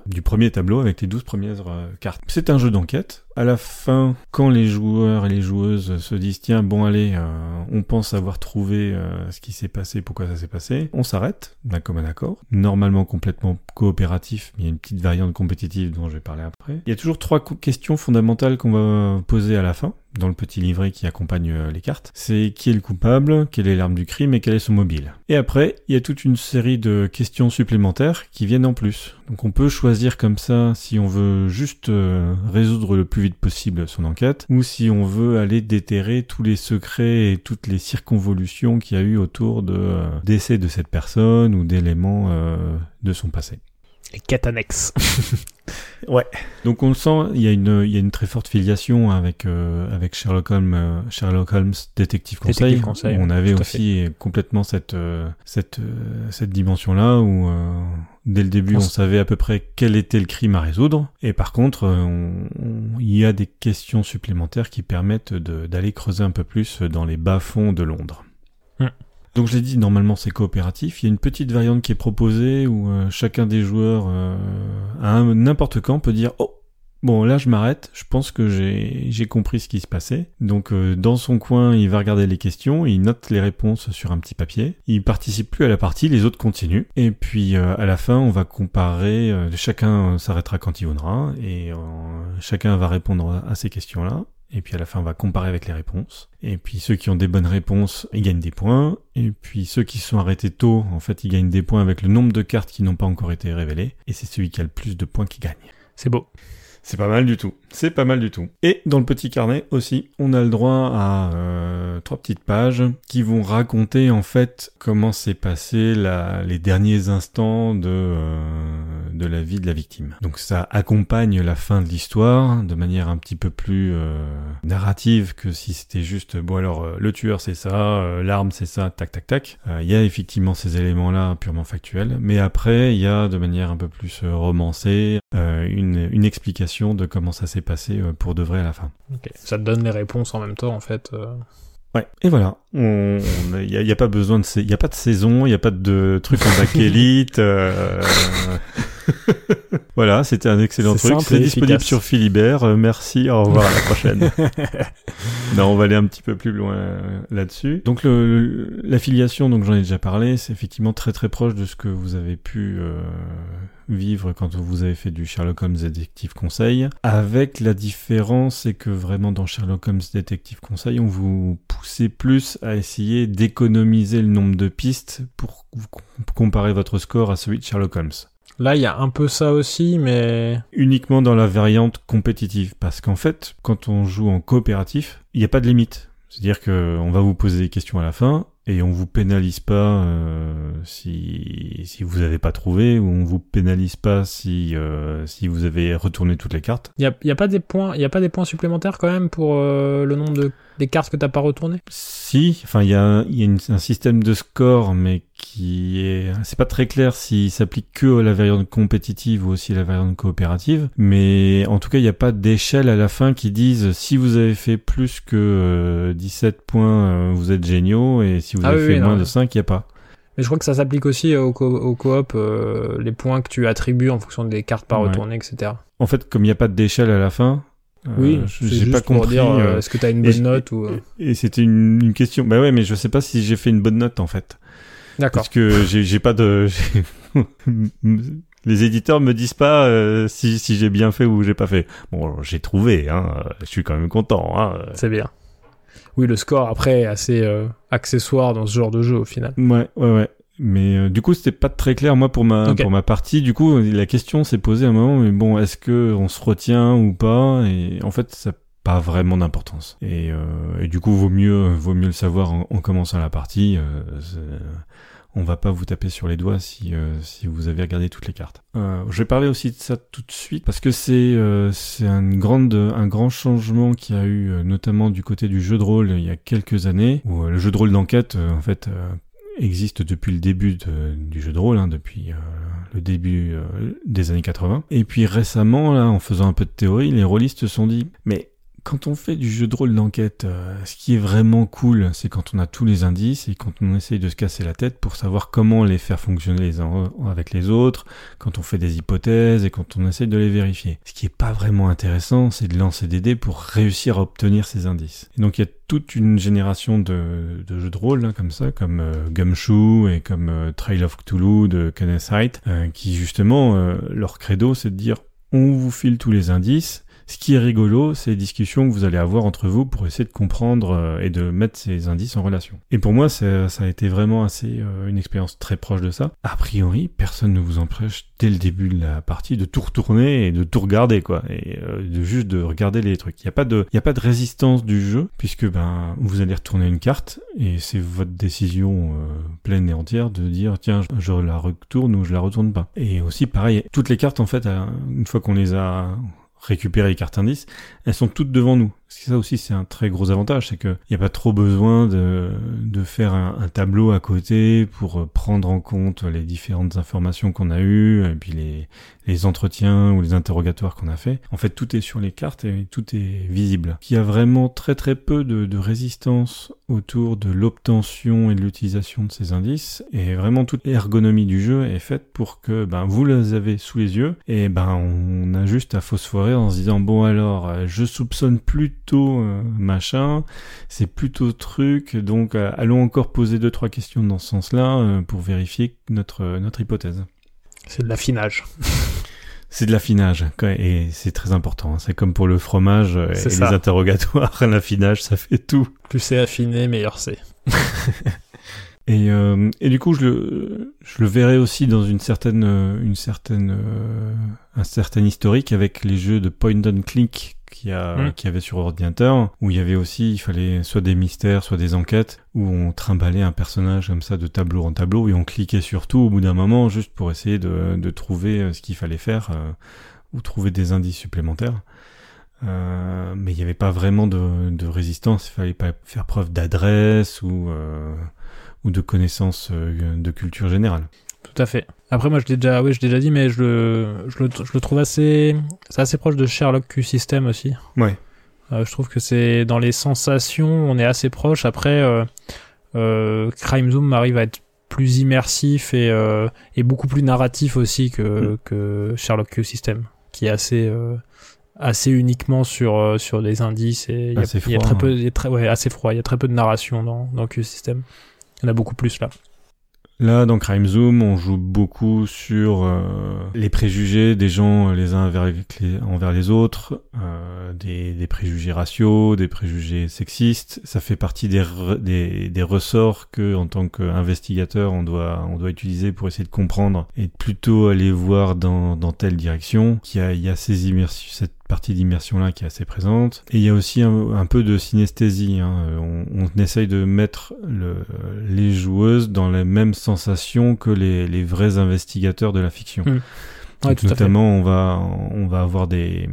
du premier tableau avec les 12 premières euh, cartes. C'est un jeu d'enquête. À la fin, quand les joueurs et les joueuses se disent tiens bon allez, euh, on pense avoir trouvé euh, ce qui s'est passé, pourquoi ça s'est passé, on s'arrête d'un commun accord. Normalement complètement coopératif, mais il y a une petite variante compétitive dont je vais parler après. Il y a toujours trois questions fondamentales qu'on va poser à la fin dans le petit livret qui accompagne euh, les cartes. C'est qui est le coupable, quelle est l'arme du crime et quel est son mobile. Et après, il y a toute une série de questions supplémentaires qui viennent en plus. Donc on peut choisir comme ça si on veut juste euh, résoudre le plus vite possible son enquête ou si on veut aller déterrer tous les secrets et toutes les circonvolutions qu'il y a eu autour de euh, décès de cette personne ou d'éléments de son passé. Les quêtes annexes. Donc on le sent, il y a une, il y a une très forte filiation avec euh, avec Sherlock Holmes, euh, Sherlock Holmes détective conseil. Détective conseil, on ouais, avait aussi complètement cette euh, cette euh, cette dimension là où euh, dès le début On savait à peu près quel était le crime à résoudre et par contre on- on- il y a des questions supplémentaires qui permettent de- d'aller creuser un peu plus dans les bas fonds de Londres. Hmm. Donc je l'ai dit, normalement c'est coopératif. Il y a une petite variante qui est proposée où euh, chacun des joueurs, euh, à n'importe quand, peut dire oh bon là je m'arrête, je pense que j'ai compris ce qui se passait. Donc euh, dans son coin, il va regarder les questions, il note les réponses sur un petit papier. Il participe plus à la partie, les autres continuent. Et puis à la fin, on va comparer. chacun s'arrêtera quand il voudra et chacun va répondre à ces questions-là. Et puis à la fin, on va comparer avec les réponses. Et puis ceux qui ont des bonnes réponses, ils gagnent des points. Et puis ceux qui se sont arrêtés tôt, en fait, ils gagnent des points avec le nombre de cartes qui n'ont pas encore été révélées. Et c'est celui qui a le plus de points qui gagne. C'est beau. C'est pas mal du tout. C'est pas mal du tout. Et dans le petit carnet aussi, on a le droit à euh, trois petites pages qui vont raconter en fait comment s'est passé la, les derniers instants de euh, de la vie de la victime. Donc ça accompagne la fin de l'histoire de manière un petit peu plus euh, narrative que si c'était juste bon alors euh, le tueur c'est ça, euh, l'arme c'est ça, tac tac tac. Euh, Il y a effectivement ces éléments là purement factuels, mais après il y a de manière un peu plus romancée une, une explication de comment ça s'est passé euh, pour de vrai à la fin. Ça te donne les réponses en même temps, en fait. euh. Ouais. Et voilà. Il n'y a, y a pas besoin de, il y a pas de saison, il y a pas de truc en bakélite. euh, voilà, c'était un excellent truc. C'est disponible sur Philibert. Merci. Au revoir à la prochaine. non, on va aller un petit peu plus loin là-dessus. Donc l'affiliation, donc j'en ai déjà parlé, c'est effectivement très très proche de ce que vous avez pu euh, vivre quand vous avez fait du Sherlock Holmes Détective Conseil. Avec la différence, c'est que vraiment dans Sherlock Holmes Détective Conseil, on vous poussait plus à essayer d'économiser le nombre de pistes pour comparer votre score à celui de Sherlock Holmes Là, il y a un peu ça aussi, mais uniquement dans la variante compétitive. Parce qu'en fait, quand on joue en coopératif, il n'y a pas de limite. C'est-à-dire que on va vous poser des questions à la fin et on vous pénalise pas euh, si si vous n'avez pas trouvé ou on vous pénalise pas si euh, si vous avez retourné toutes les cartes. il y a, pas des points, il y a pas des points supplémentaires quand même pour euh, le nombre de des cartes que t'as pas retournées? Si, enfin il y a y a une- un système de score mais qui est c'est pas très clair s'il s'applique que à la variante compétitive ou aussi à la variante coopérative, mais en tout cas il n'y a pas d'échelle à la fin qui dise si vous avez fait plus que euh, 17 points euh, vous êtes géniaux et si vous Ah avez oui, fait oui, moins non. de 5 il y a pas. Mais je crois que ça s'applique aussi au, co coop, euh, les points que tu attribues en fonction des cartes pas Ouais. retournées, etc. En fait comme il n'y a pas d'échelle à la fin, oui, je- j'ai pas compris. dire euh, euh, est-ce que t'as une et- bonne note ou. euh, Et c'était une, une question. Bah ouais, mais je sais pas si j'ai fait une bonne note en fait. D'accord. Parce que j'ai pas de. Les éditeurs me disent pas euh, si, si j'ai bien fait ou j'ai pas fait. Bon, j'ai trouvé, hein. euh, Je suis quand même content, hein. C'est bien. Oui, le score après est assez euh, accessoire dans ce genre de jeu au final. Ouais, ouais, ouais. Mais euh, du coup, c'était pas très clair moi pour ma pour ma partie. Du coup, la question s'est posée à un moment. Mais bon, est-ce que on se retient ou pas? Et en fait, ça n'a pas vraiment d'importance. Et, euh, et du coup, vaut mieux vaut mieux le savoir en, en commençant la partie. Euh, on va pas vous taper sur les doigts si euh, si vous avez regardé toutes les cartes. Euh, je vais parler aussi de ça tout de suite parce que c'est euh, c'est un grande un grand changement qui a eu notamment du côté du jeu de rôle il y a quelques années où le jeu de rôle d'enquête en fait existe depuis le début du jeu de rôle, hein, depuis euh, le début euh, des années 80. Et puis récemment, là, en faisant un peu de théorie, les rôlistes se sont dit, mais quand on fait du jeu de rôle d'enquête, euh, ce qui est vraiment cool, c'est quand on a tous les indices et quand on essaye de se casser la tête pour savoir comment les faire fonctionner les uns avec les autres, quand on fait des hypothèses et quand on essaye de les vérifier. Ce qui est pas vraiment intéressant, c'est de lancer des dés pour réussir à obtenir ces indices. Et donc il y a toute une génération de, jeux de rôle hein, comme ça, comme euh, Gumshoe et comme euh, Trail of Cthulhu de Kenneth euh, qui justement leur credo c'est de dire on vous file tous les indices. Ce qui est rigolo, c'est les discussions que vous allez avoir entre vous pour essayer de comprendre euh, et de mettre ces indices en relation. Et pour moi, ça, ça a été vraiment assez euh, une expérience très proche de ça. A priori, personne ne vous empêche dès le début de la partie de tout retourner et de tout regarder, quoi, et euh, de juste de regarder les trucs. Il n'y a pas de, y a pas de résistance du jeu puisque ben vous allez retourner une carte et c'est votre décision euh, pleine et entière de dire tiens je, je la retourne ou je la retourne pas. Et aussi pareil, toutes les cartes en fait, euh, une fois qu'on les a récupérées les cartes indices, elles sont toutes devant nous. Ça aussi, c'est un très gros avantage, c'est qu'il n'y a pas trop besoin de, de faire un, un, tableau à côté pour prendre en compte les différentes informations qu'on a eues, et puis les, les entretiens ou les interrogatoires qu'on a fait. En fait, tout est sur les cartes et tout est visible. Il y a vraiment très très peu de, de résistance autour de l'obtention et de l'utilisation de ces indices, et vraiment toute l'ergonomie du jeu est faite pour que ben, vous les avez sous les yeux, et ben on a juste à phosphorer en se disant bon alors je soupçonne plutôt euh, machin, c'est plutôt truc, donc euh, allons encore poser deux trois questions dans ce sens-là euh, pour vérifier notre notre hypothèse. C'est de l'affinage. C'est de l'affinage, et c'est très important. Hein. C'est comme pour le fromage et les interrogatoires, l'affinage, ça fait tout. Plus c'est affiné, meilleur c'est. et, euh, et du coup, je le, je le verrai aussi dans une certaine, une certaine, euh, un certain historique avec les jeux de point and click qui a mm. qui avait sur ordinateur où il y avait aussi il fallait soit des mystères soit des enquêtes où on trimballait un personnage comme ça de tableau en tableau et on cliquait sur tout au bout d'un moment juste pour essayer de, de trouver euh, ce qu'il fallait faire euh, ou trouver des indices supplémentaires euh, mais il n'y avait pas vraiment de, de, résistance il fallait pas faire preuve d'adresse ou euh, ou de connaissances de culture générale tout à fait. Après, moi, je l'ai déjà, oui, je l'ai déjà dit, mais je le, je le, je le trouve assez, c'est assez proche de Sherlock Q System aussi. Ouais. Euh, je trouve que c'est dans les sensations, on est assez proche. Après, euh, euh, Crime Zoom arrive à être plus immersif et, euh, et beaucoup plus narratif aussi que, mm. que Sherlock Q System, qui est assez, euh, assez uniquement sur, euh, sur des indices et il y, a, froid, y a très peu, il y a très, ouais, assez froid. Il y a très peu de narration dans, dans Q System. Il y en a beaucoup plus là. Là, dans Crime Zoom, on joue beaucoup sur euh, les préjugés des gens les uns envers les, autres, euh, des, préjugés raciaux, des préjugés sexistes. Ça fait partie des, ressorts que, en tant qu'investigateur, on doit, utiliser pour essayer de comprendre et plutôt aller voir dans, telle direction. Il y a, il ces immersions, cette partie d'immersion là qui est assez présente. Et il y a aussi un, peu de synesthésie. Hein. On, on, essaye de mettre le, les joueuses dans les mêmes sensations que les, les vrais investigateurs de la fiction. Mmh. Ouais, notamment, on va on va avoir des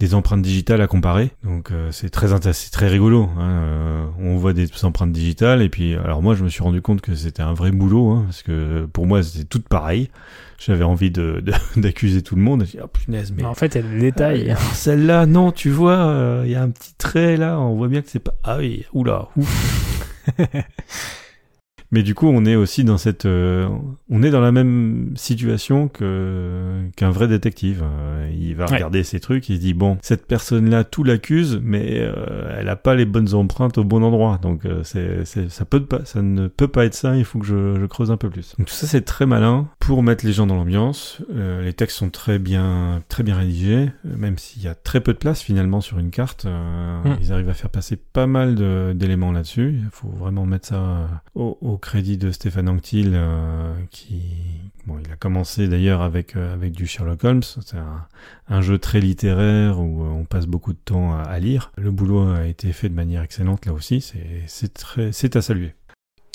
des empreintes digitales à comparer. Donc euh, c'est très c'est très rigolo. Hein. Euh, on voit des empreintes digitales et puis alors moi je me suis rendu compte que c'était un vrai boulot hein, parce que pour moi c'était tout pareil j'avais envie de d'accuser tout le monde. Dit, oh, punaise, mais, en fait, il y a des détails. Euh, Celle-là, non, tu vois, euh, il y a un petit trait là, on voit bien que c'est pas. Ah oui, oula, ouf. Mais du coup, on est aussi dans cette, euh, on est dans la même situation que qu'un vrai détective. Euh, il va regarder ses trucs, il se dit bon, cette personne-là, tout l'accuse, mais euh, elle a pas les bonnes empreintes au bon endroit. Donc c'est, ça peut pas, ça ne peut pas être ça. Il faut que je, je creuse un peu plus. Donc tout ça, c'est très malin pour mettre les gens dans l'ambiance. les textes sont très bien, très bien rédigés, même s'il y a très peu de place finalement sur une carte. Mm. Ils arrivent à faire passer pas mal d'éléments là-dessus. Il faut vraiment mettre ça au, au crédit de Stéphane Anctil, euh, qui, bon, il a commencé d'ailleurs avec euh, avec du Sherlock Holmes. C'est un, un, jeu très littéraire où euh, on passe beaucoup de temps à, à, lire. Le boulot a été fait de manière excellente là aussi. C'est c'est très c'est à saluer.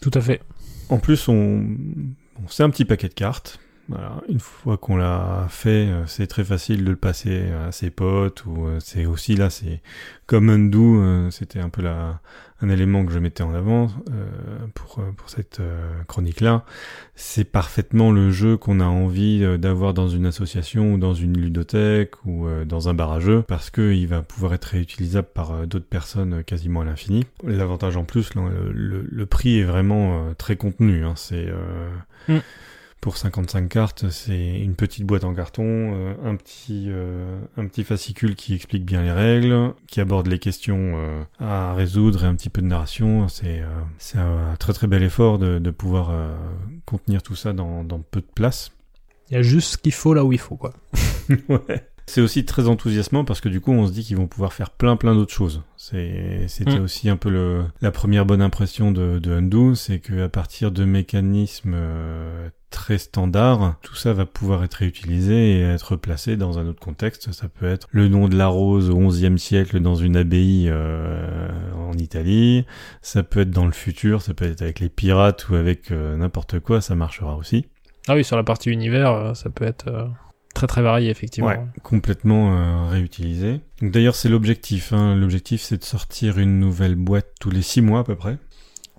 Tout à fait. En plus, on, bon, c'est un petit paquet de cartes. Voilà, une fois qu'on l'a fait, euh, c'est très facile de le passer à ses potes ou c'est aussi là, c'est comme Undo, c'était un peu la, un élément que je mettais en avant euh, pour, euh, pour cette euh, chronique-là, c'est parfaitement le jeu qu'on a envie euh, d'avoir dans une association ou dans une ludothèque ou dans un barrageux, parce qu'il va pouvoir être réutilisable par d'autres personnes quasiment à l'infini. L'avantage en plus, le, le, prix est vraiment très contenu. Hein, c'est mm pour 55 cartes, c'est une petite boîte en carton, euh, un petit euh, un petit fascicule qui explique bien les règles, qui aborde les questions euh, à résoudre et un petit peu de narration. C'est c'est un très très bel effort de, de pouvoir contenir tout ça dans, dans peu de place. Il y a juste ce qu'il faut là où il faut quoi. ouais. C'est aussi très enthousiasmant parce que du coup on se dit qu'ils vont pouvoir faire plein plein d'autres choses. C'était mm. aussi un peu le la première bonne impression de, de Undo, c'est que à partir de mécanismes très standard, tout ça va pouvoir être réutilisé et être placé dans un autre contexte. Ça peut être le nom de la rose au XIe siècle dans une abbaye euh, en Italie. Ça peut être dans le futur. Ça peut être avec les pirates ou avec euh, n'importe quoi. Ça marchera aussi. Ah oui, sur la partie univers, euh, ça peut être très très varié effectivement. Ouais, complètement euh, réutilisé. D'ailleurs, c'est l'objectif. Hein. L'objectif, c'est de sortir une nouvelle boîte tous les six mois à peu près.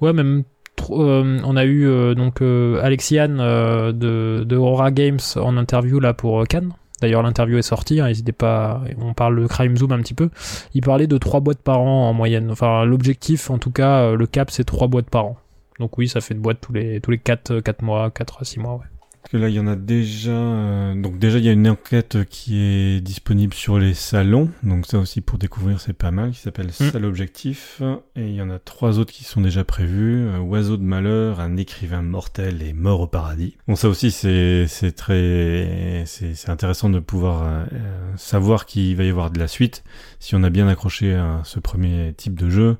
Ouais, même euh, on a eu euh, donc euh, Alexiane de, de Aura Games en interview là pour Cannes. D'ailleurs, l'interview est sortie. hein, N'hésitez pas. On parle de Crime Zoom un petit peu. Il parlait de trois boîtes par an en moyenne. Enfin, l'objectif, en tout cas, le cap, c'est trois boîtes par an. Donc oui, ça fait une boîte tous les tous les quatre quatre mois, 4 à 6 mois. Ouais. Que là, il y en a déjà. euh, Donc déjà, il y a une enquête qui est disponible sur les salons. Donc ça aussi pour découvrir, c'est pas mal. Qui s'appelle Salle Objectif. Et il y en a trois autres qui sont déjà prévus. Euh, Oiseau de malheur, un écrivain mortel et mort au paradis. Bon, ça aussi, c'est c'est très c'est c'est intéressant de pouvoir euh, euh, savoir qu'il va y avoir de la suite si on a bien accroché à ce premier type de jeu.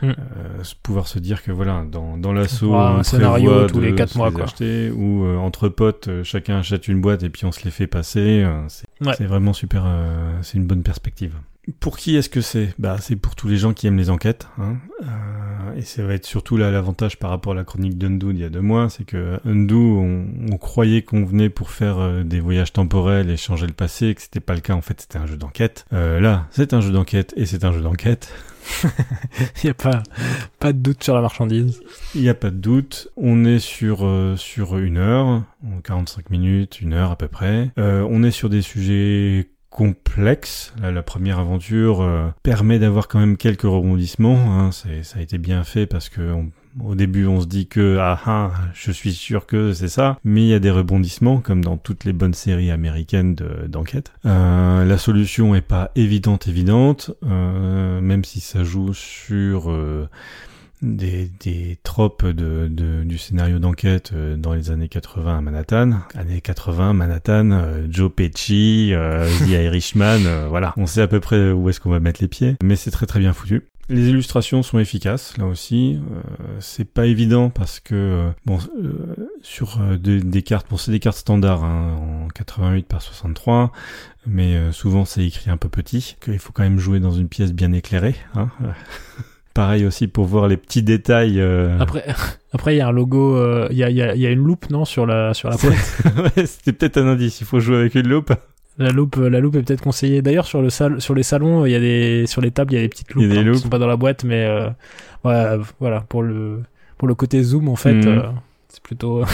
Mm. Euh, pouvoir se dire que voilà, dans dans l'assaut, aura un scénario tous les quatre mois, quoi. acheter, ou entre potes, euh, chacun achète une boîte et puis on se les fait passer. euh, c'est Ouais. vraiment super. euh, c'est une bonne perspective. Pour qui est-ce que c'est? Bah, c'est pour tous les gens qui aiment les enquêtes. Hein. Euh, et ça va être surtout là l'avantage par rapport à la chronique d'Undo d'il y a deux mois, c'est que Undo, on, on croyait qu'on venait pour faire euh, des voyages temporels et changer le passé, et que c'était pas le cas. En fait, c'était un jeu d'enquête. Euh, là, c'est un jeu d'enquête et c'est un jeu d'enquête. Il y a pas pas de doute sur la marchandise. Il n'y a pas de doute. On est sur euh, sur une heure, 45 minutes, une heure à peu près. Euh, on est sur des sujets complexes. Là, la première aventure euh, permet d'avoir quand même quelques rebondissements. Hein. Ça a été bien fait parce que on- au début on se dit que ah ah, je suis sûr que c'est ça, mais il y a des rebondissements comme dans toutes les bonnes séries américaines de, d'enquête. Euh, la solution est pas évidente évidente, euh, même si ça joue sur euh, des, des tropes de, de- du scénario d'enquête euh, dans les années 80 à Manhattan. Années 80, Manhattan, euh, Joe Pesci, euh, The Irishman, euh, voilà. On sait à peu près où est-ce qu'on va mettre les pieds, mais c'est très très bien foutu. Les illustrations sont efficaces là aussi. Euh, c'est pas évident parce que euh, bon euh, sur des, des cartes, bon c'est des cartes standards hein, en 88 par 63, mais euh, souvent c'est écrit un peu petit. Qu'il faut quand même jouer dans une pièce bien éclairée. Hein. Pareil aussi pour voir les petits détails. euh, Après après il y a un logo, euh, il y a y a il y a une loupe non sur la sur la ouais, c'était peut-être un indice. Il faut jouer avec une loupe. La loupe, euh, la loupe est peut-être conseillée. D'ailleurs, sur le sal, sur les salons, il y a des, sur les tables, il y a des petites loupes. Il y a des hein, loupes. qui sont pas dans la boîte, mais euh, ouais, voilà, pour le, pour le côté zoom, en fait, euh, c'est plutôt,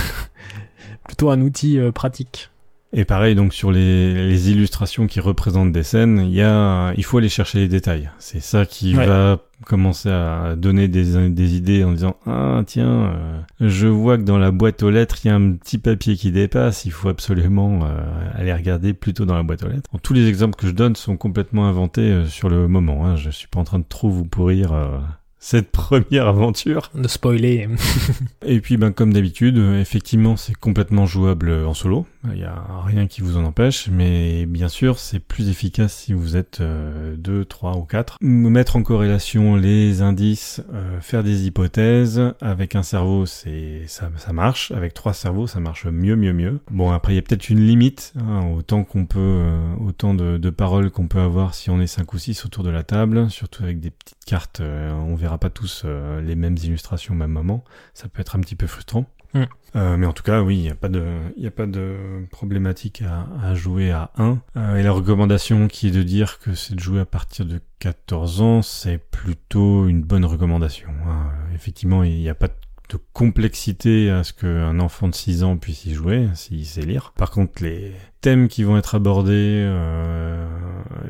plutôt un outil pratique. Et pareil, donc sur les, les illustrations qui représentent des scènes, il y a, il faut aller chercher les détails. C'est ça qui Ouais. va commencer à donner des, des idées en disant ah tiens, euh, je vois que dans la boîte aux lettres il y a un petit papier qui dépasse. Il faut absolument euh, aller regarder plutôt dans la boîte aux lettres. Bon, tous les exemples que je donne sont complètement inventés euh, sur le moment. Hein. Je suis pas en train de trop vous pourrir cette première aventure. De spoiler. Et puis, ben, comme d'habitude, euh, effectivement, c'est complètement jouable euh, en solo. Il n'y a rien qui vous en empêche, mais bien sûr, c'est plus efficace si vous êtes euh, deux, trois ou quatre. Mettre en corrélation les indices, euh, faire des hypothèses. Avec un cerveau, c'est ça, ça marche. Avec trois cerveaux, ça marche mieux, mieux, mieux. Bon, après, il y a peut-être une limite, hein, autant qu'on peut, euh, autant de, de paroles qu'on peut avoir si on est cinq ou six autour de la table, surtout avec des petites cartes. euh, on verra pas tous euh, les mêmes illustrations au même moment ça peut être un petit peu frustrant. Mm. Euh, mais en tout cas, oui, il n'y a pas de, il y a pas de problématique à, à jouer à 1. Euh, et la recommandation qui est de dire que c'est de jouer à partir de 14 ans, c'est plutôt une bonne recommandation. hein. Effectivement, il n'y a pas de complexité à ce qu'un enfant de 6 ans puisse y jouer, s'il sait lire. Par contre, les thèmes qui vont être abordés, euh,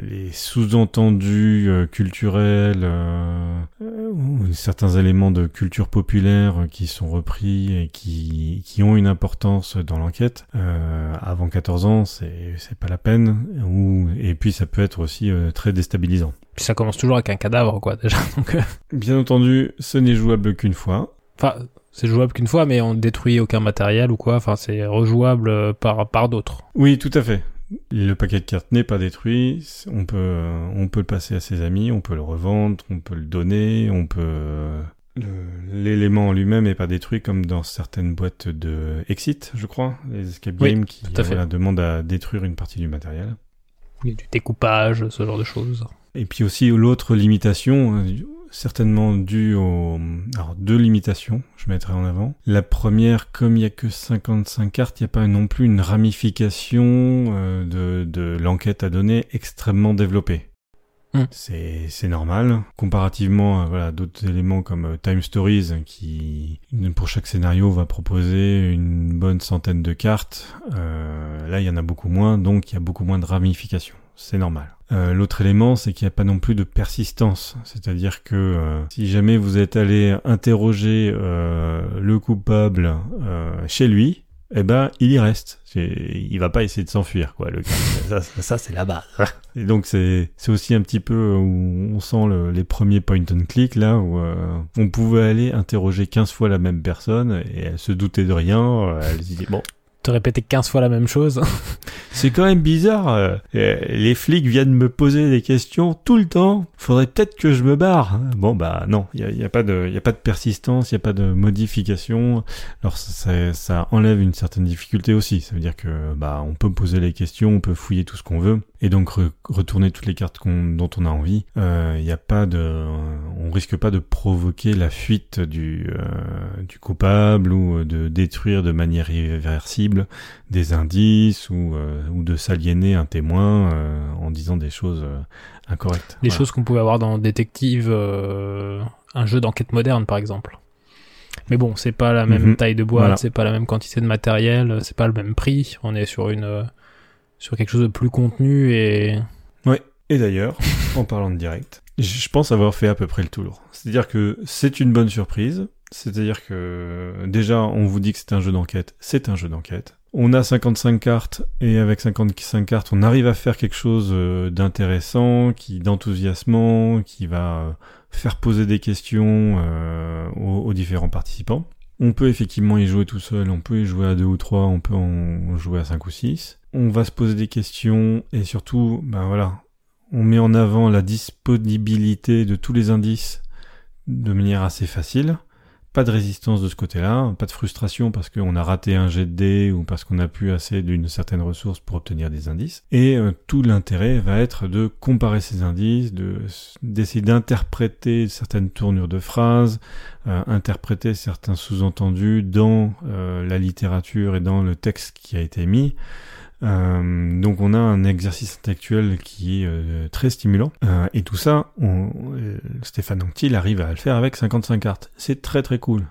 les sous-entendus euh, culturels, euh, ou certains éléments de culture populaire qui sont repris et qui, qui ont une importance dans l'enquête, euh, avant 14 ans, c'est c'est pas la peine. Ou, et puis ça peut être aussi euh, très déstabilisant. Puis ça commence toujours avec un cadavre, quoi, déjà. Donc, euh, Bien entendu, ce n'est jouable qu'une fois. Enfin, c'est jouable qu'une fois, mais on détruit aucun matériel ou quoi. Enfin, c'est rejouable euh, par, par d'autres. Oui, tout à fait. Le paquet de cartes n'est pas détruit. On peut, euh, on peut le passer à ses amis, on peut le revendre, on peut le donner, on peut. euh, L'élément en lui-même n'est pas détruit comme dans certaines boîtes de Exit, je crois, les escape Oui, games qui tout à fait. voilà, demandent à détruire une partie du matériel. Il y a du découpage, ce genre de choses. Et puis aussi l'autre limitation, certainement dû aux alors, deux limitations, je mettrai en avant. La première, comme il n'y a que 55 cartes, il n'y a pas non plus une ramification euh, de, de l'enquête à donner extrêmement développée. C'est c'est normal. Comparativement à voilà, d'autres éléments comme euh, Time Stories, qui pour chaque scénario va proposer une bonne centaine de cartes, euh, là il y en a beaucoup moins, donc il y a beaucoup moins de ramifications. C'est normal. Euh, L'autre élément, c'est qu'il n'y a pas non plus de persistance. C'est-à-dire que euh, si jamais vous êtes allé interroger euh, le coupable euh, chez lui, eh ben il y reste. Il va pas essayer de s'enfuir, quoi. Le ça, ça, c'est la base. Et donc c'est aussi un petit peu où on sent le- les premiers point and click là où euh, on pouvait aller interroger 15 fois la même personne et elle se doutait de rien. Elle se dit bon Te répéter 15 fois la même chose. c'est quand même bizarre. euh, euh, les flics viennent me poser des questions tout le temps. Faudrait peut-être que je me barre. Bon bah non, il y a, y a pas de, y a pas de persistance, il y a pas de modification. Alors ça, ça enlève une certaine difficulté aussi. Ça veut dire que bah on peut poser les questions, on peut fouiller tout ce qu'on veut et donc re- retourner toutes les cartes dont on a envie. Il y a pas de, on risque pas de provoquer la fuite du euh, du coupable ou de détruire de manière irréversible des indices ou, euh, ou de s'aliéner un témoin euh, en disant des choses euh, incorrectes. Voilà. choses qu'on pouvait avoir dans Détective, euh, un jeu d'enquête moderne par exemple. Mais bon, c'est pas la même Mhm. taille de boîte, Voilà. c'est pas la même quantité de matériel, c'est pas le même prix. On est sur une euh, sur quelque chose de plus contenu et Ouais. Et d'ailleurs, en parlant de direct, je pense avoir fait à peu près le tour. C'est-à-dire que c'est une bonne surprise. C'est-à-dire que déjà, on vous dit que c'est un jeu d'enquête. C'est un jeu d'enquête. On a 55 cartes et avec 55 cartes, on arrive à faire quelque chose euh, d'intéressant, qui d'enthousiasmant, qui va faire poser des questions euh, aux, aux différents participants. On peut effectivement y jouer tout seul, on peut y jouer à deux ou trois, on peut en jouer à cinq ou six. On va se poser des questions et surtout, ben voilà, on met en avant la disponibilité de tous les indices de manière assez facile. Pas de résistance de ce côté-là, pas de frustration parce qu'on a raté un jet de dés ou parce qu'on n'a plus assez d'une certaine ressource pour obtenir des indices. Et euh, tout l'intérêt va être de comparer ces indices, de d'essayer d'interpréter certaines tournures de phrases, euh, interpréter certains sous-entendus dans euh, la littérature et dans le texte qui a été mis. Euh, donc on a un exercice intellectuel qui est euh, très stimulant. Euh, et tout ça, Stéphane Anctil arrive à le faire avec 55 cartes. C'est très très cool.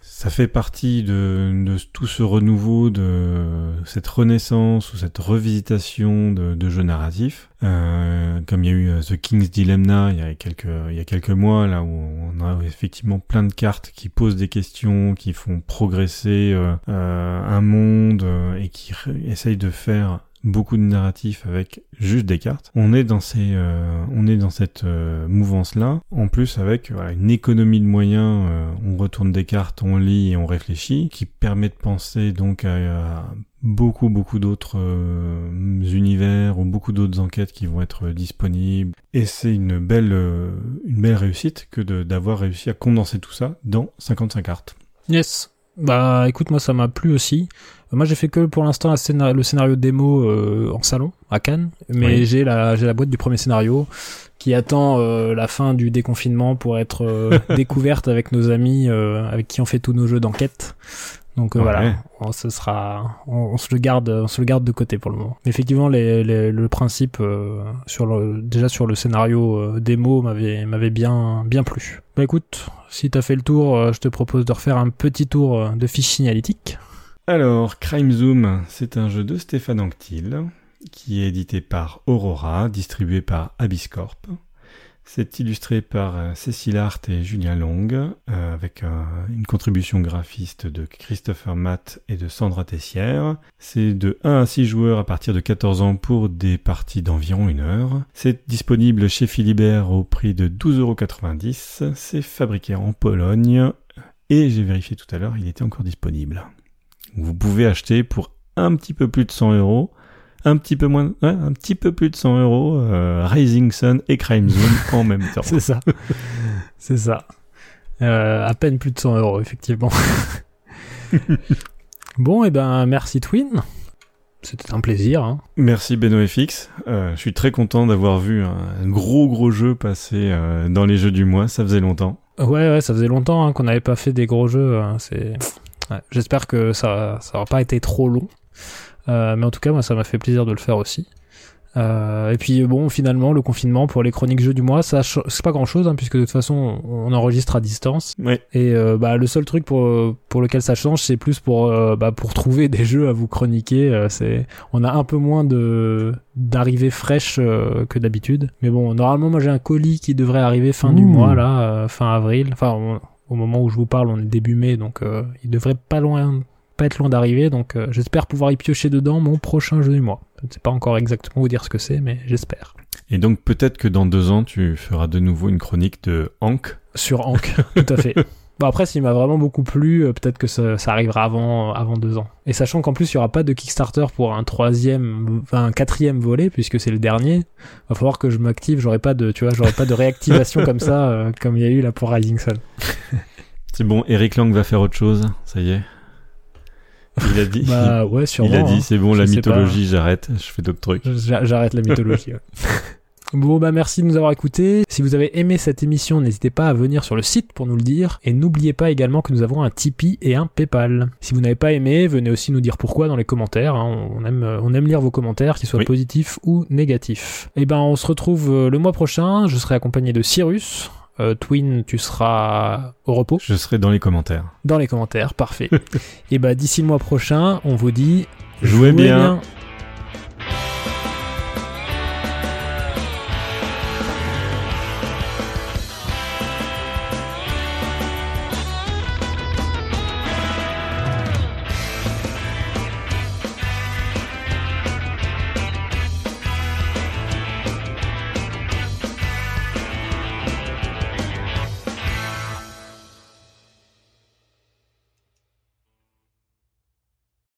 Ça fait partie de, tout ce renouveau, de cette renaissance ou cette revisitation de, jeux narratifs. Comme il y a eu The King's Dilemma il y a quelques mois là où on a effectivement plein de cartes qui posent des questions, qui font progresser un monde et qui essayent de faire beaucoup de narratifs avec juste des cartes. On est dans ces, euh, on est dans cette euh, mouvance-là. En plus, avec une économie de moyens, euh, on retourne des cartes, on lit et on réfléchit, qui permet de penser donc à, à beaucoup beaucoup d'autres euh, univers ou beaucoup d'autres enquêtes qui vont être disponibles. Et c'est une belle, une belle réussite que d'avoir réussi à condenser tout ça dans 55 cartes. Yes. Bah écoute, moi ça m'a plu aussi. Euh, Moi j'ai fait que pour l'instant scénar- le scénario démo euh, en salon à Cannes, mais Oui. j'ai la j'ai la boîte du premier scénario qui attend euh, la fin du déconfinement pour être euh, découverte avec nos amis avec qui on fait tous nos jeux d'enquête. Donc euh, Ouais. voilà, on, ce sera, on, on se le garde, on se le garde de côté pour le moment. Mais effectivement, les, les- le principe euh, sur le, déjà sur le scénario euh, démo m'avait m'avait bien bien plu. Bah écoute, si t'as fait le tour, je te propose de refaire un petit tour de fiches signalétiques. Alors, Crime Zoom, c'est un jeu de Stéphane Anctil, qui est édité par Aurora, distribué par Abysscorp. C'est illustré par euh, Cécile Hart et Julien Long, euh, avec une contribution graphiste de Christopher Matt et de Sandra Tessière. C'est de 1 à 6 joueurs à partir de 14 ans pour des parties d'environ une heure. C'est disponible chez Philibert au prix de 12,90€. C'est fabriqué en Pologne. Et j'ai vérifié tout à l'heure, il était encore disponible. Vous pouvez acheter pour un petit peu plus de 100 euros, un petit peu moins, ouais, un petit peu plus de 100 euros, euh, Rising Sun et Crime Zone en même temps. C'est ça. C'est ça. Euh, à peine plus de 100 euros, effectivement. bon, et ben, merci Twin. c'était un plaisir. Hein. Merci BenoFX. Euh, je suis très content d'avoir vu un gros gros jeu passer euh, dans les jeux du mois. Ça faisait longtemps. Ouais, ouais, ça faisait longtemps hein, qu'on n'avait pas fait des gros jeux. Hein. C'est, ouais, j'espère que ça, ça aura pas été trop long. Euh, mais en tout cas, moi, ça m'a fait plaisir de le faire aussi. Euh, et puis bon, finalement, le confinement pour les chroniques jeux du mois, ça c'est pas grand chose, hein, puisque de toute façon, on enregistre à distance. Et euh, bah, le seul truc pour pour lequel ça change, c'est plus pour euh, bah, pour trouver des jeux à vous chroniquer. C'est on a un peu moins de d'arrivées fraîches que d'habitude. Mais bon, normalement, moi j'ai un colis qui devrait arriver fin du mois là, fin avril. Enfin, on- au moment où je vous parle, on est début mai, donc il devrait pas loin pas être loin d'arriver, donc euh, j'espère pouvoir y piocher dedans mon prochain jeu du mois. Je ne sais pas encore exactement vous dire ce que c'est, mais j'espère. Et donc peut-être que dans deux ans, tu feras de nouveau une chronique de Hank. Sur Hank, tout à fait. Bon après, s'il m'a vraiment beaucoup plu, euh, peut-être que ça, ça arrivera avant, avant deux ans. Et sachant qu'en plus, il y aura pas de Kickstarter pour un troisième, enfin un quatrième volet, puisque c'est le dernier, va falloir que je m'active. J'aurai pas de, tu vois, j'aurai pas de réactivation comme ça, euh, comme il y a eu là pour Rising Sun. C'est bon, Eric Lang va faire autre chose. Ça y est. Il a dit. Bah ouais, sûrement. il a dit hein. c'est bon, la mythologie, j'arrête. Je fais d'autres trucs. J'a- J'arrête la mythologie. ouais. Bon bah merci de nous avoir écoutés. Si vous avez aimé cette émission, n'hésitez pas à venir sur le site pour nous le dire. Et n'oubliez pas également que nous avons un Tipeee et un Paypal. Si vous n'avez pas aimé, venez aussi nous dire pourquoi dans les commentaires. hein. On aime, on aime lire vos commentaires, qu'ils soient Oui. positifs ou négatifs. Et ben on se retrouve euh, le mois prochain. Je serai accompagné de Cyrus. Euh, Twin, tu seras au repos Je serai dans les commentaires. dans les commentaires. Parfait. et bah d'ici le mois prochain, on vous dit Jouez bien.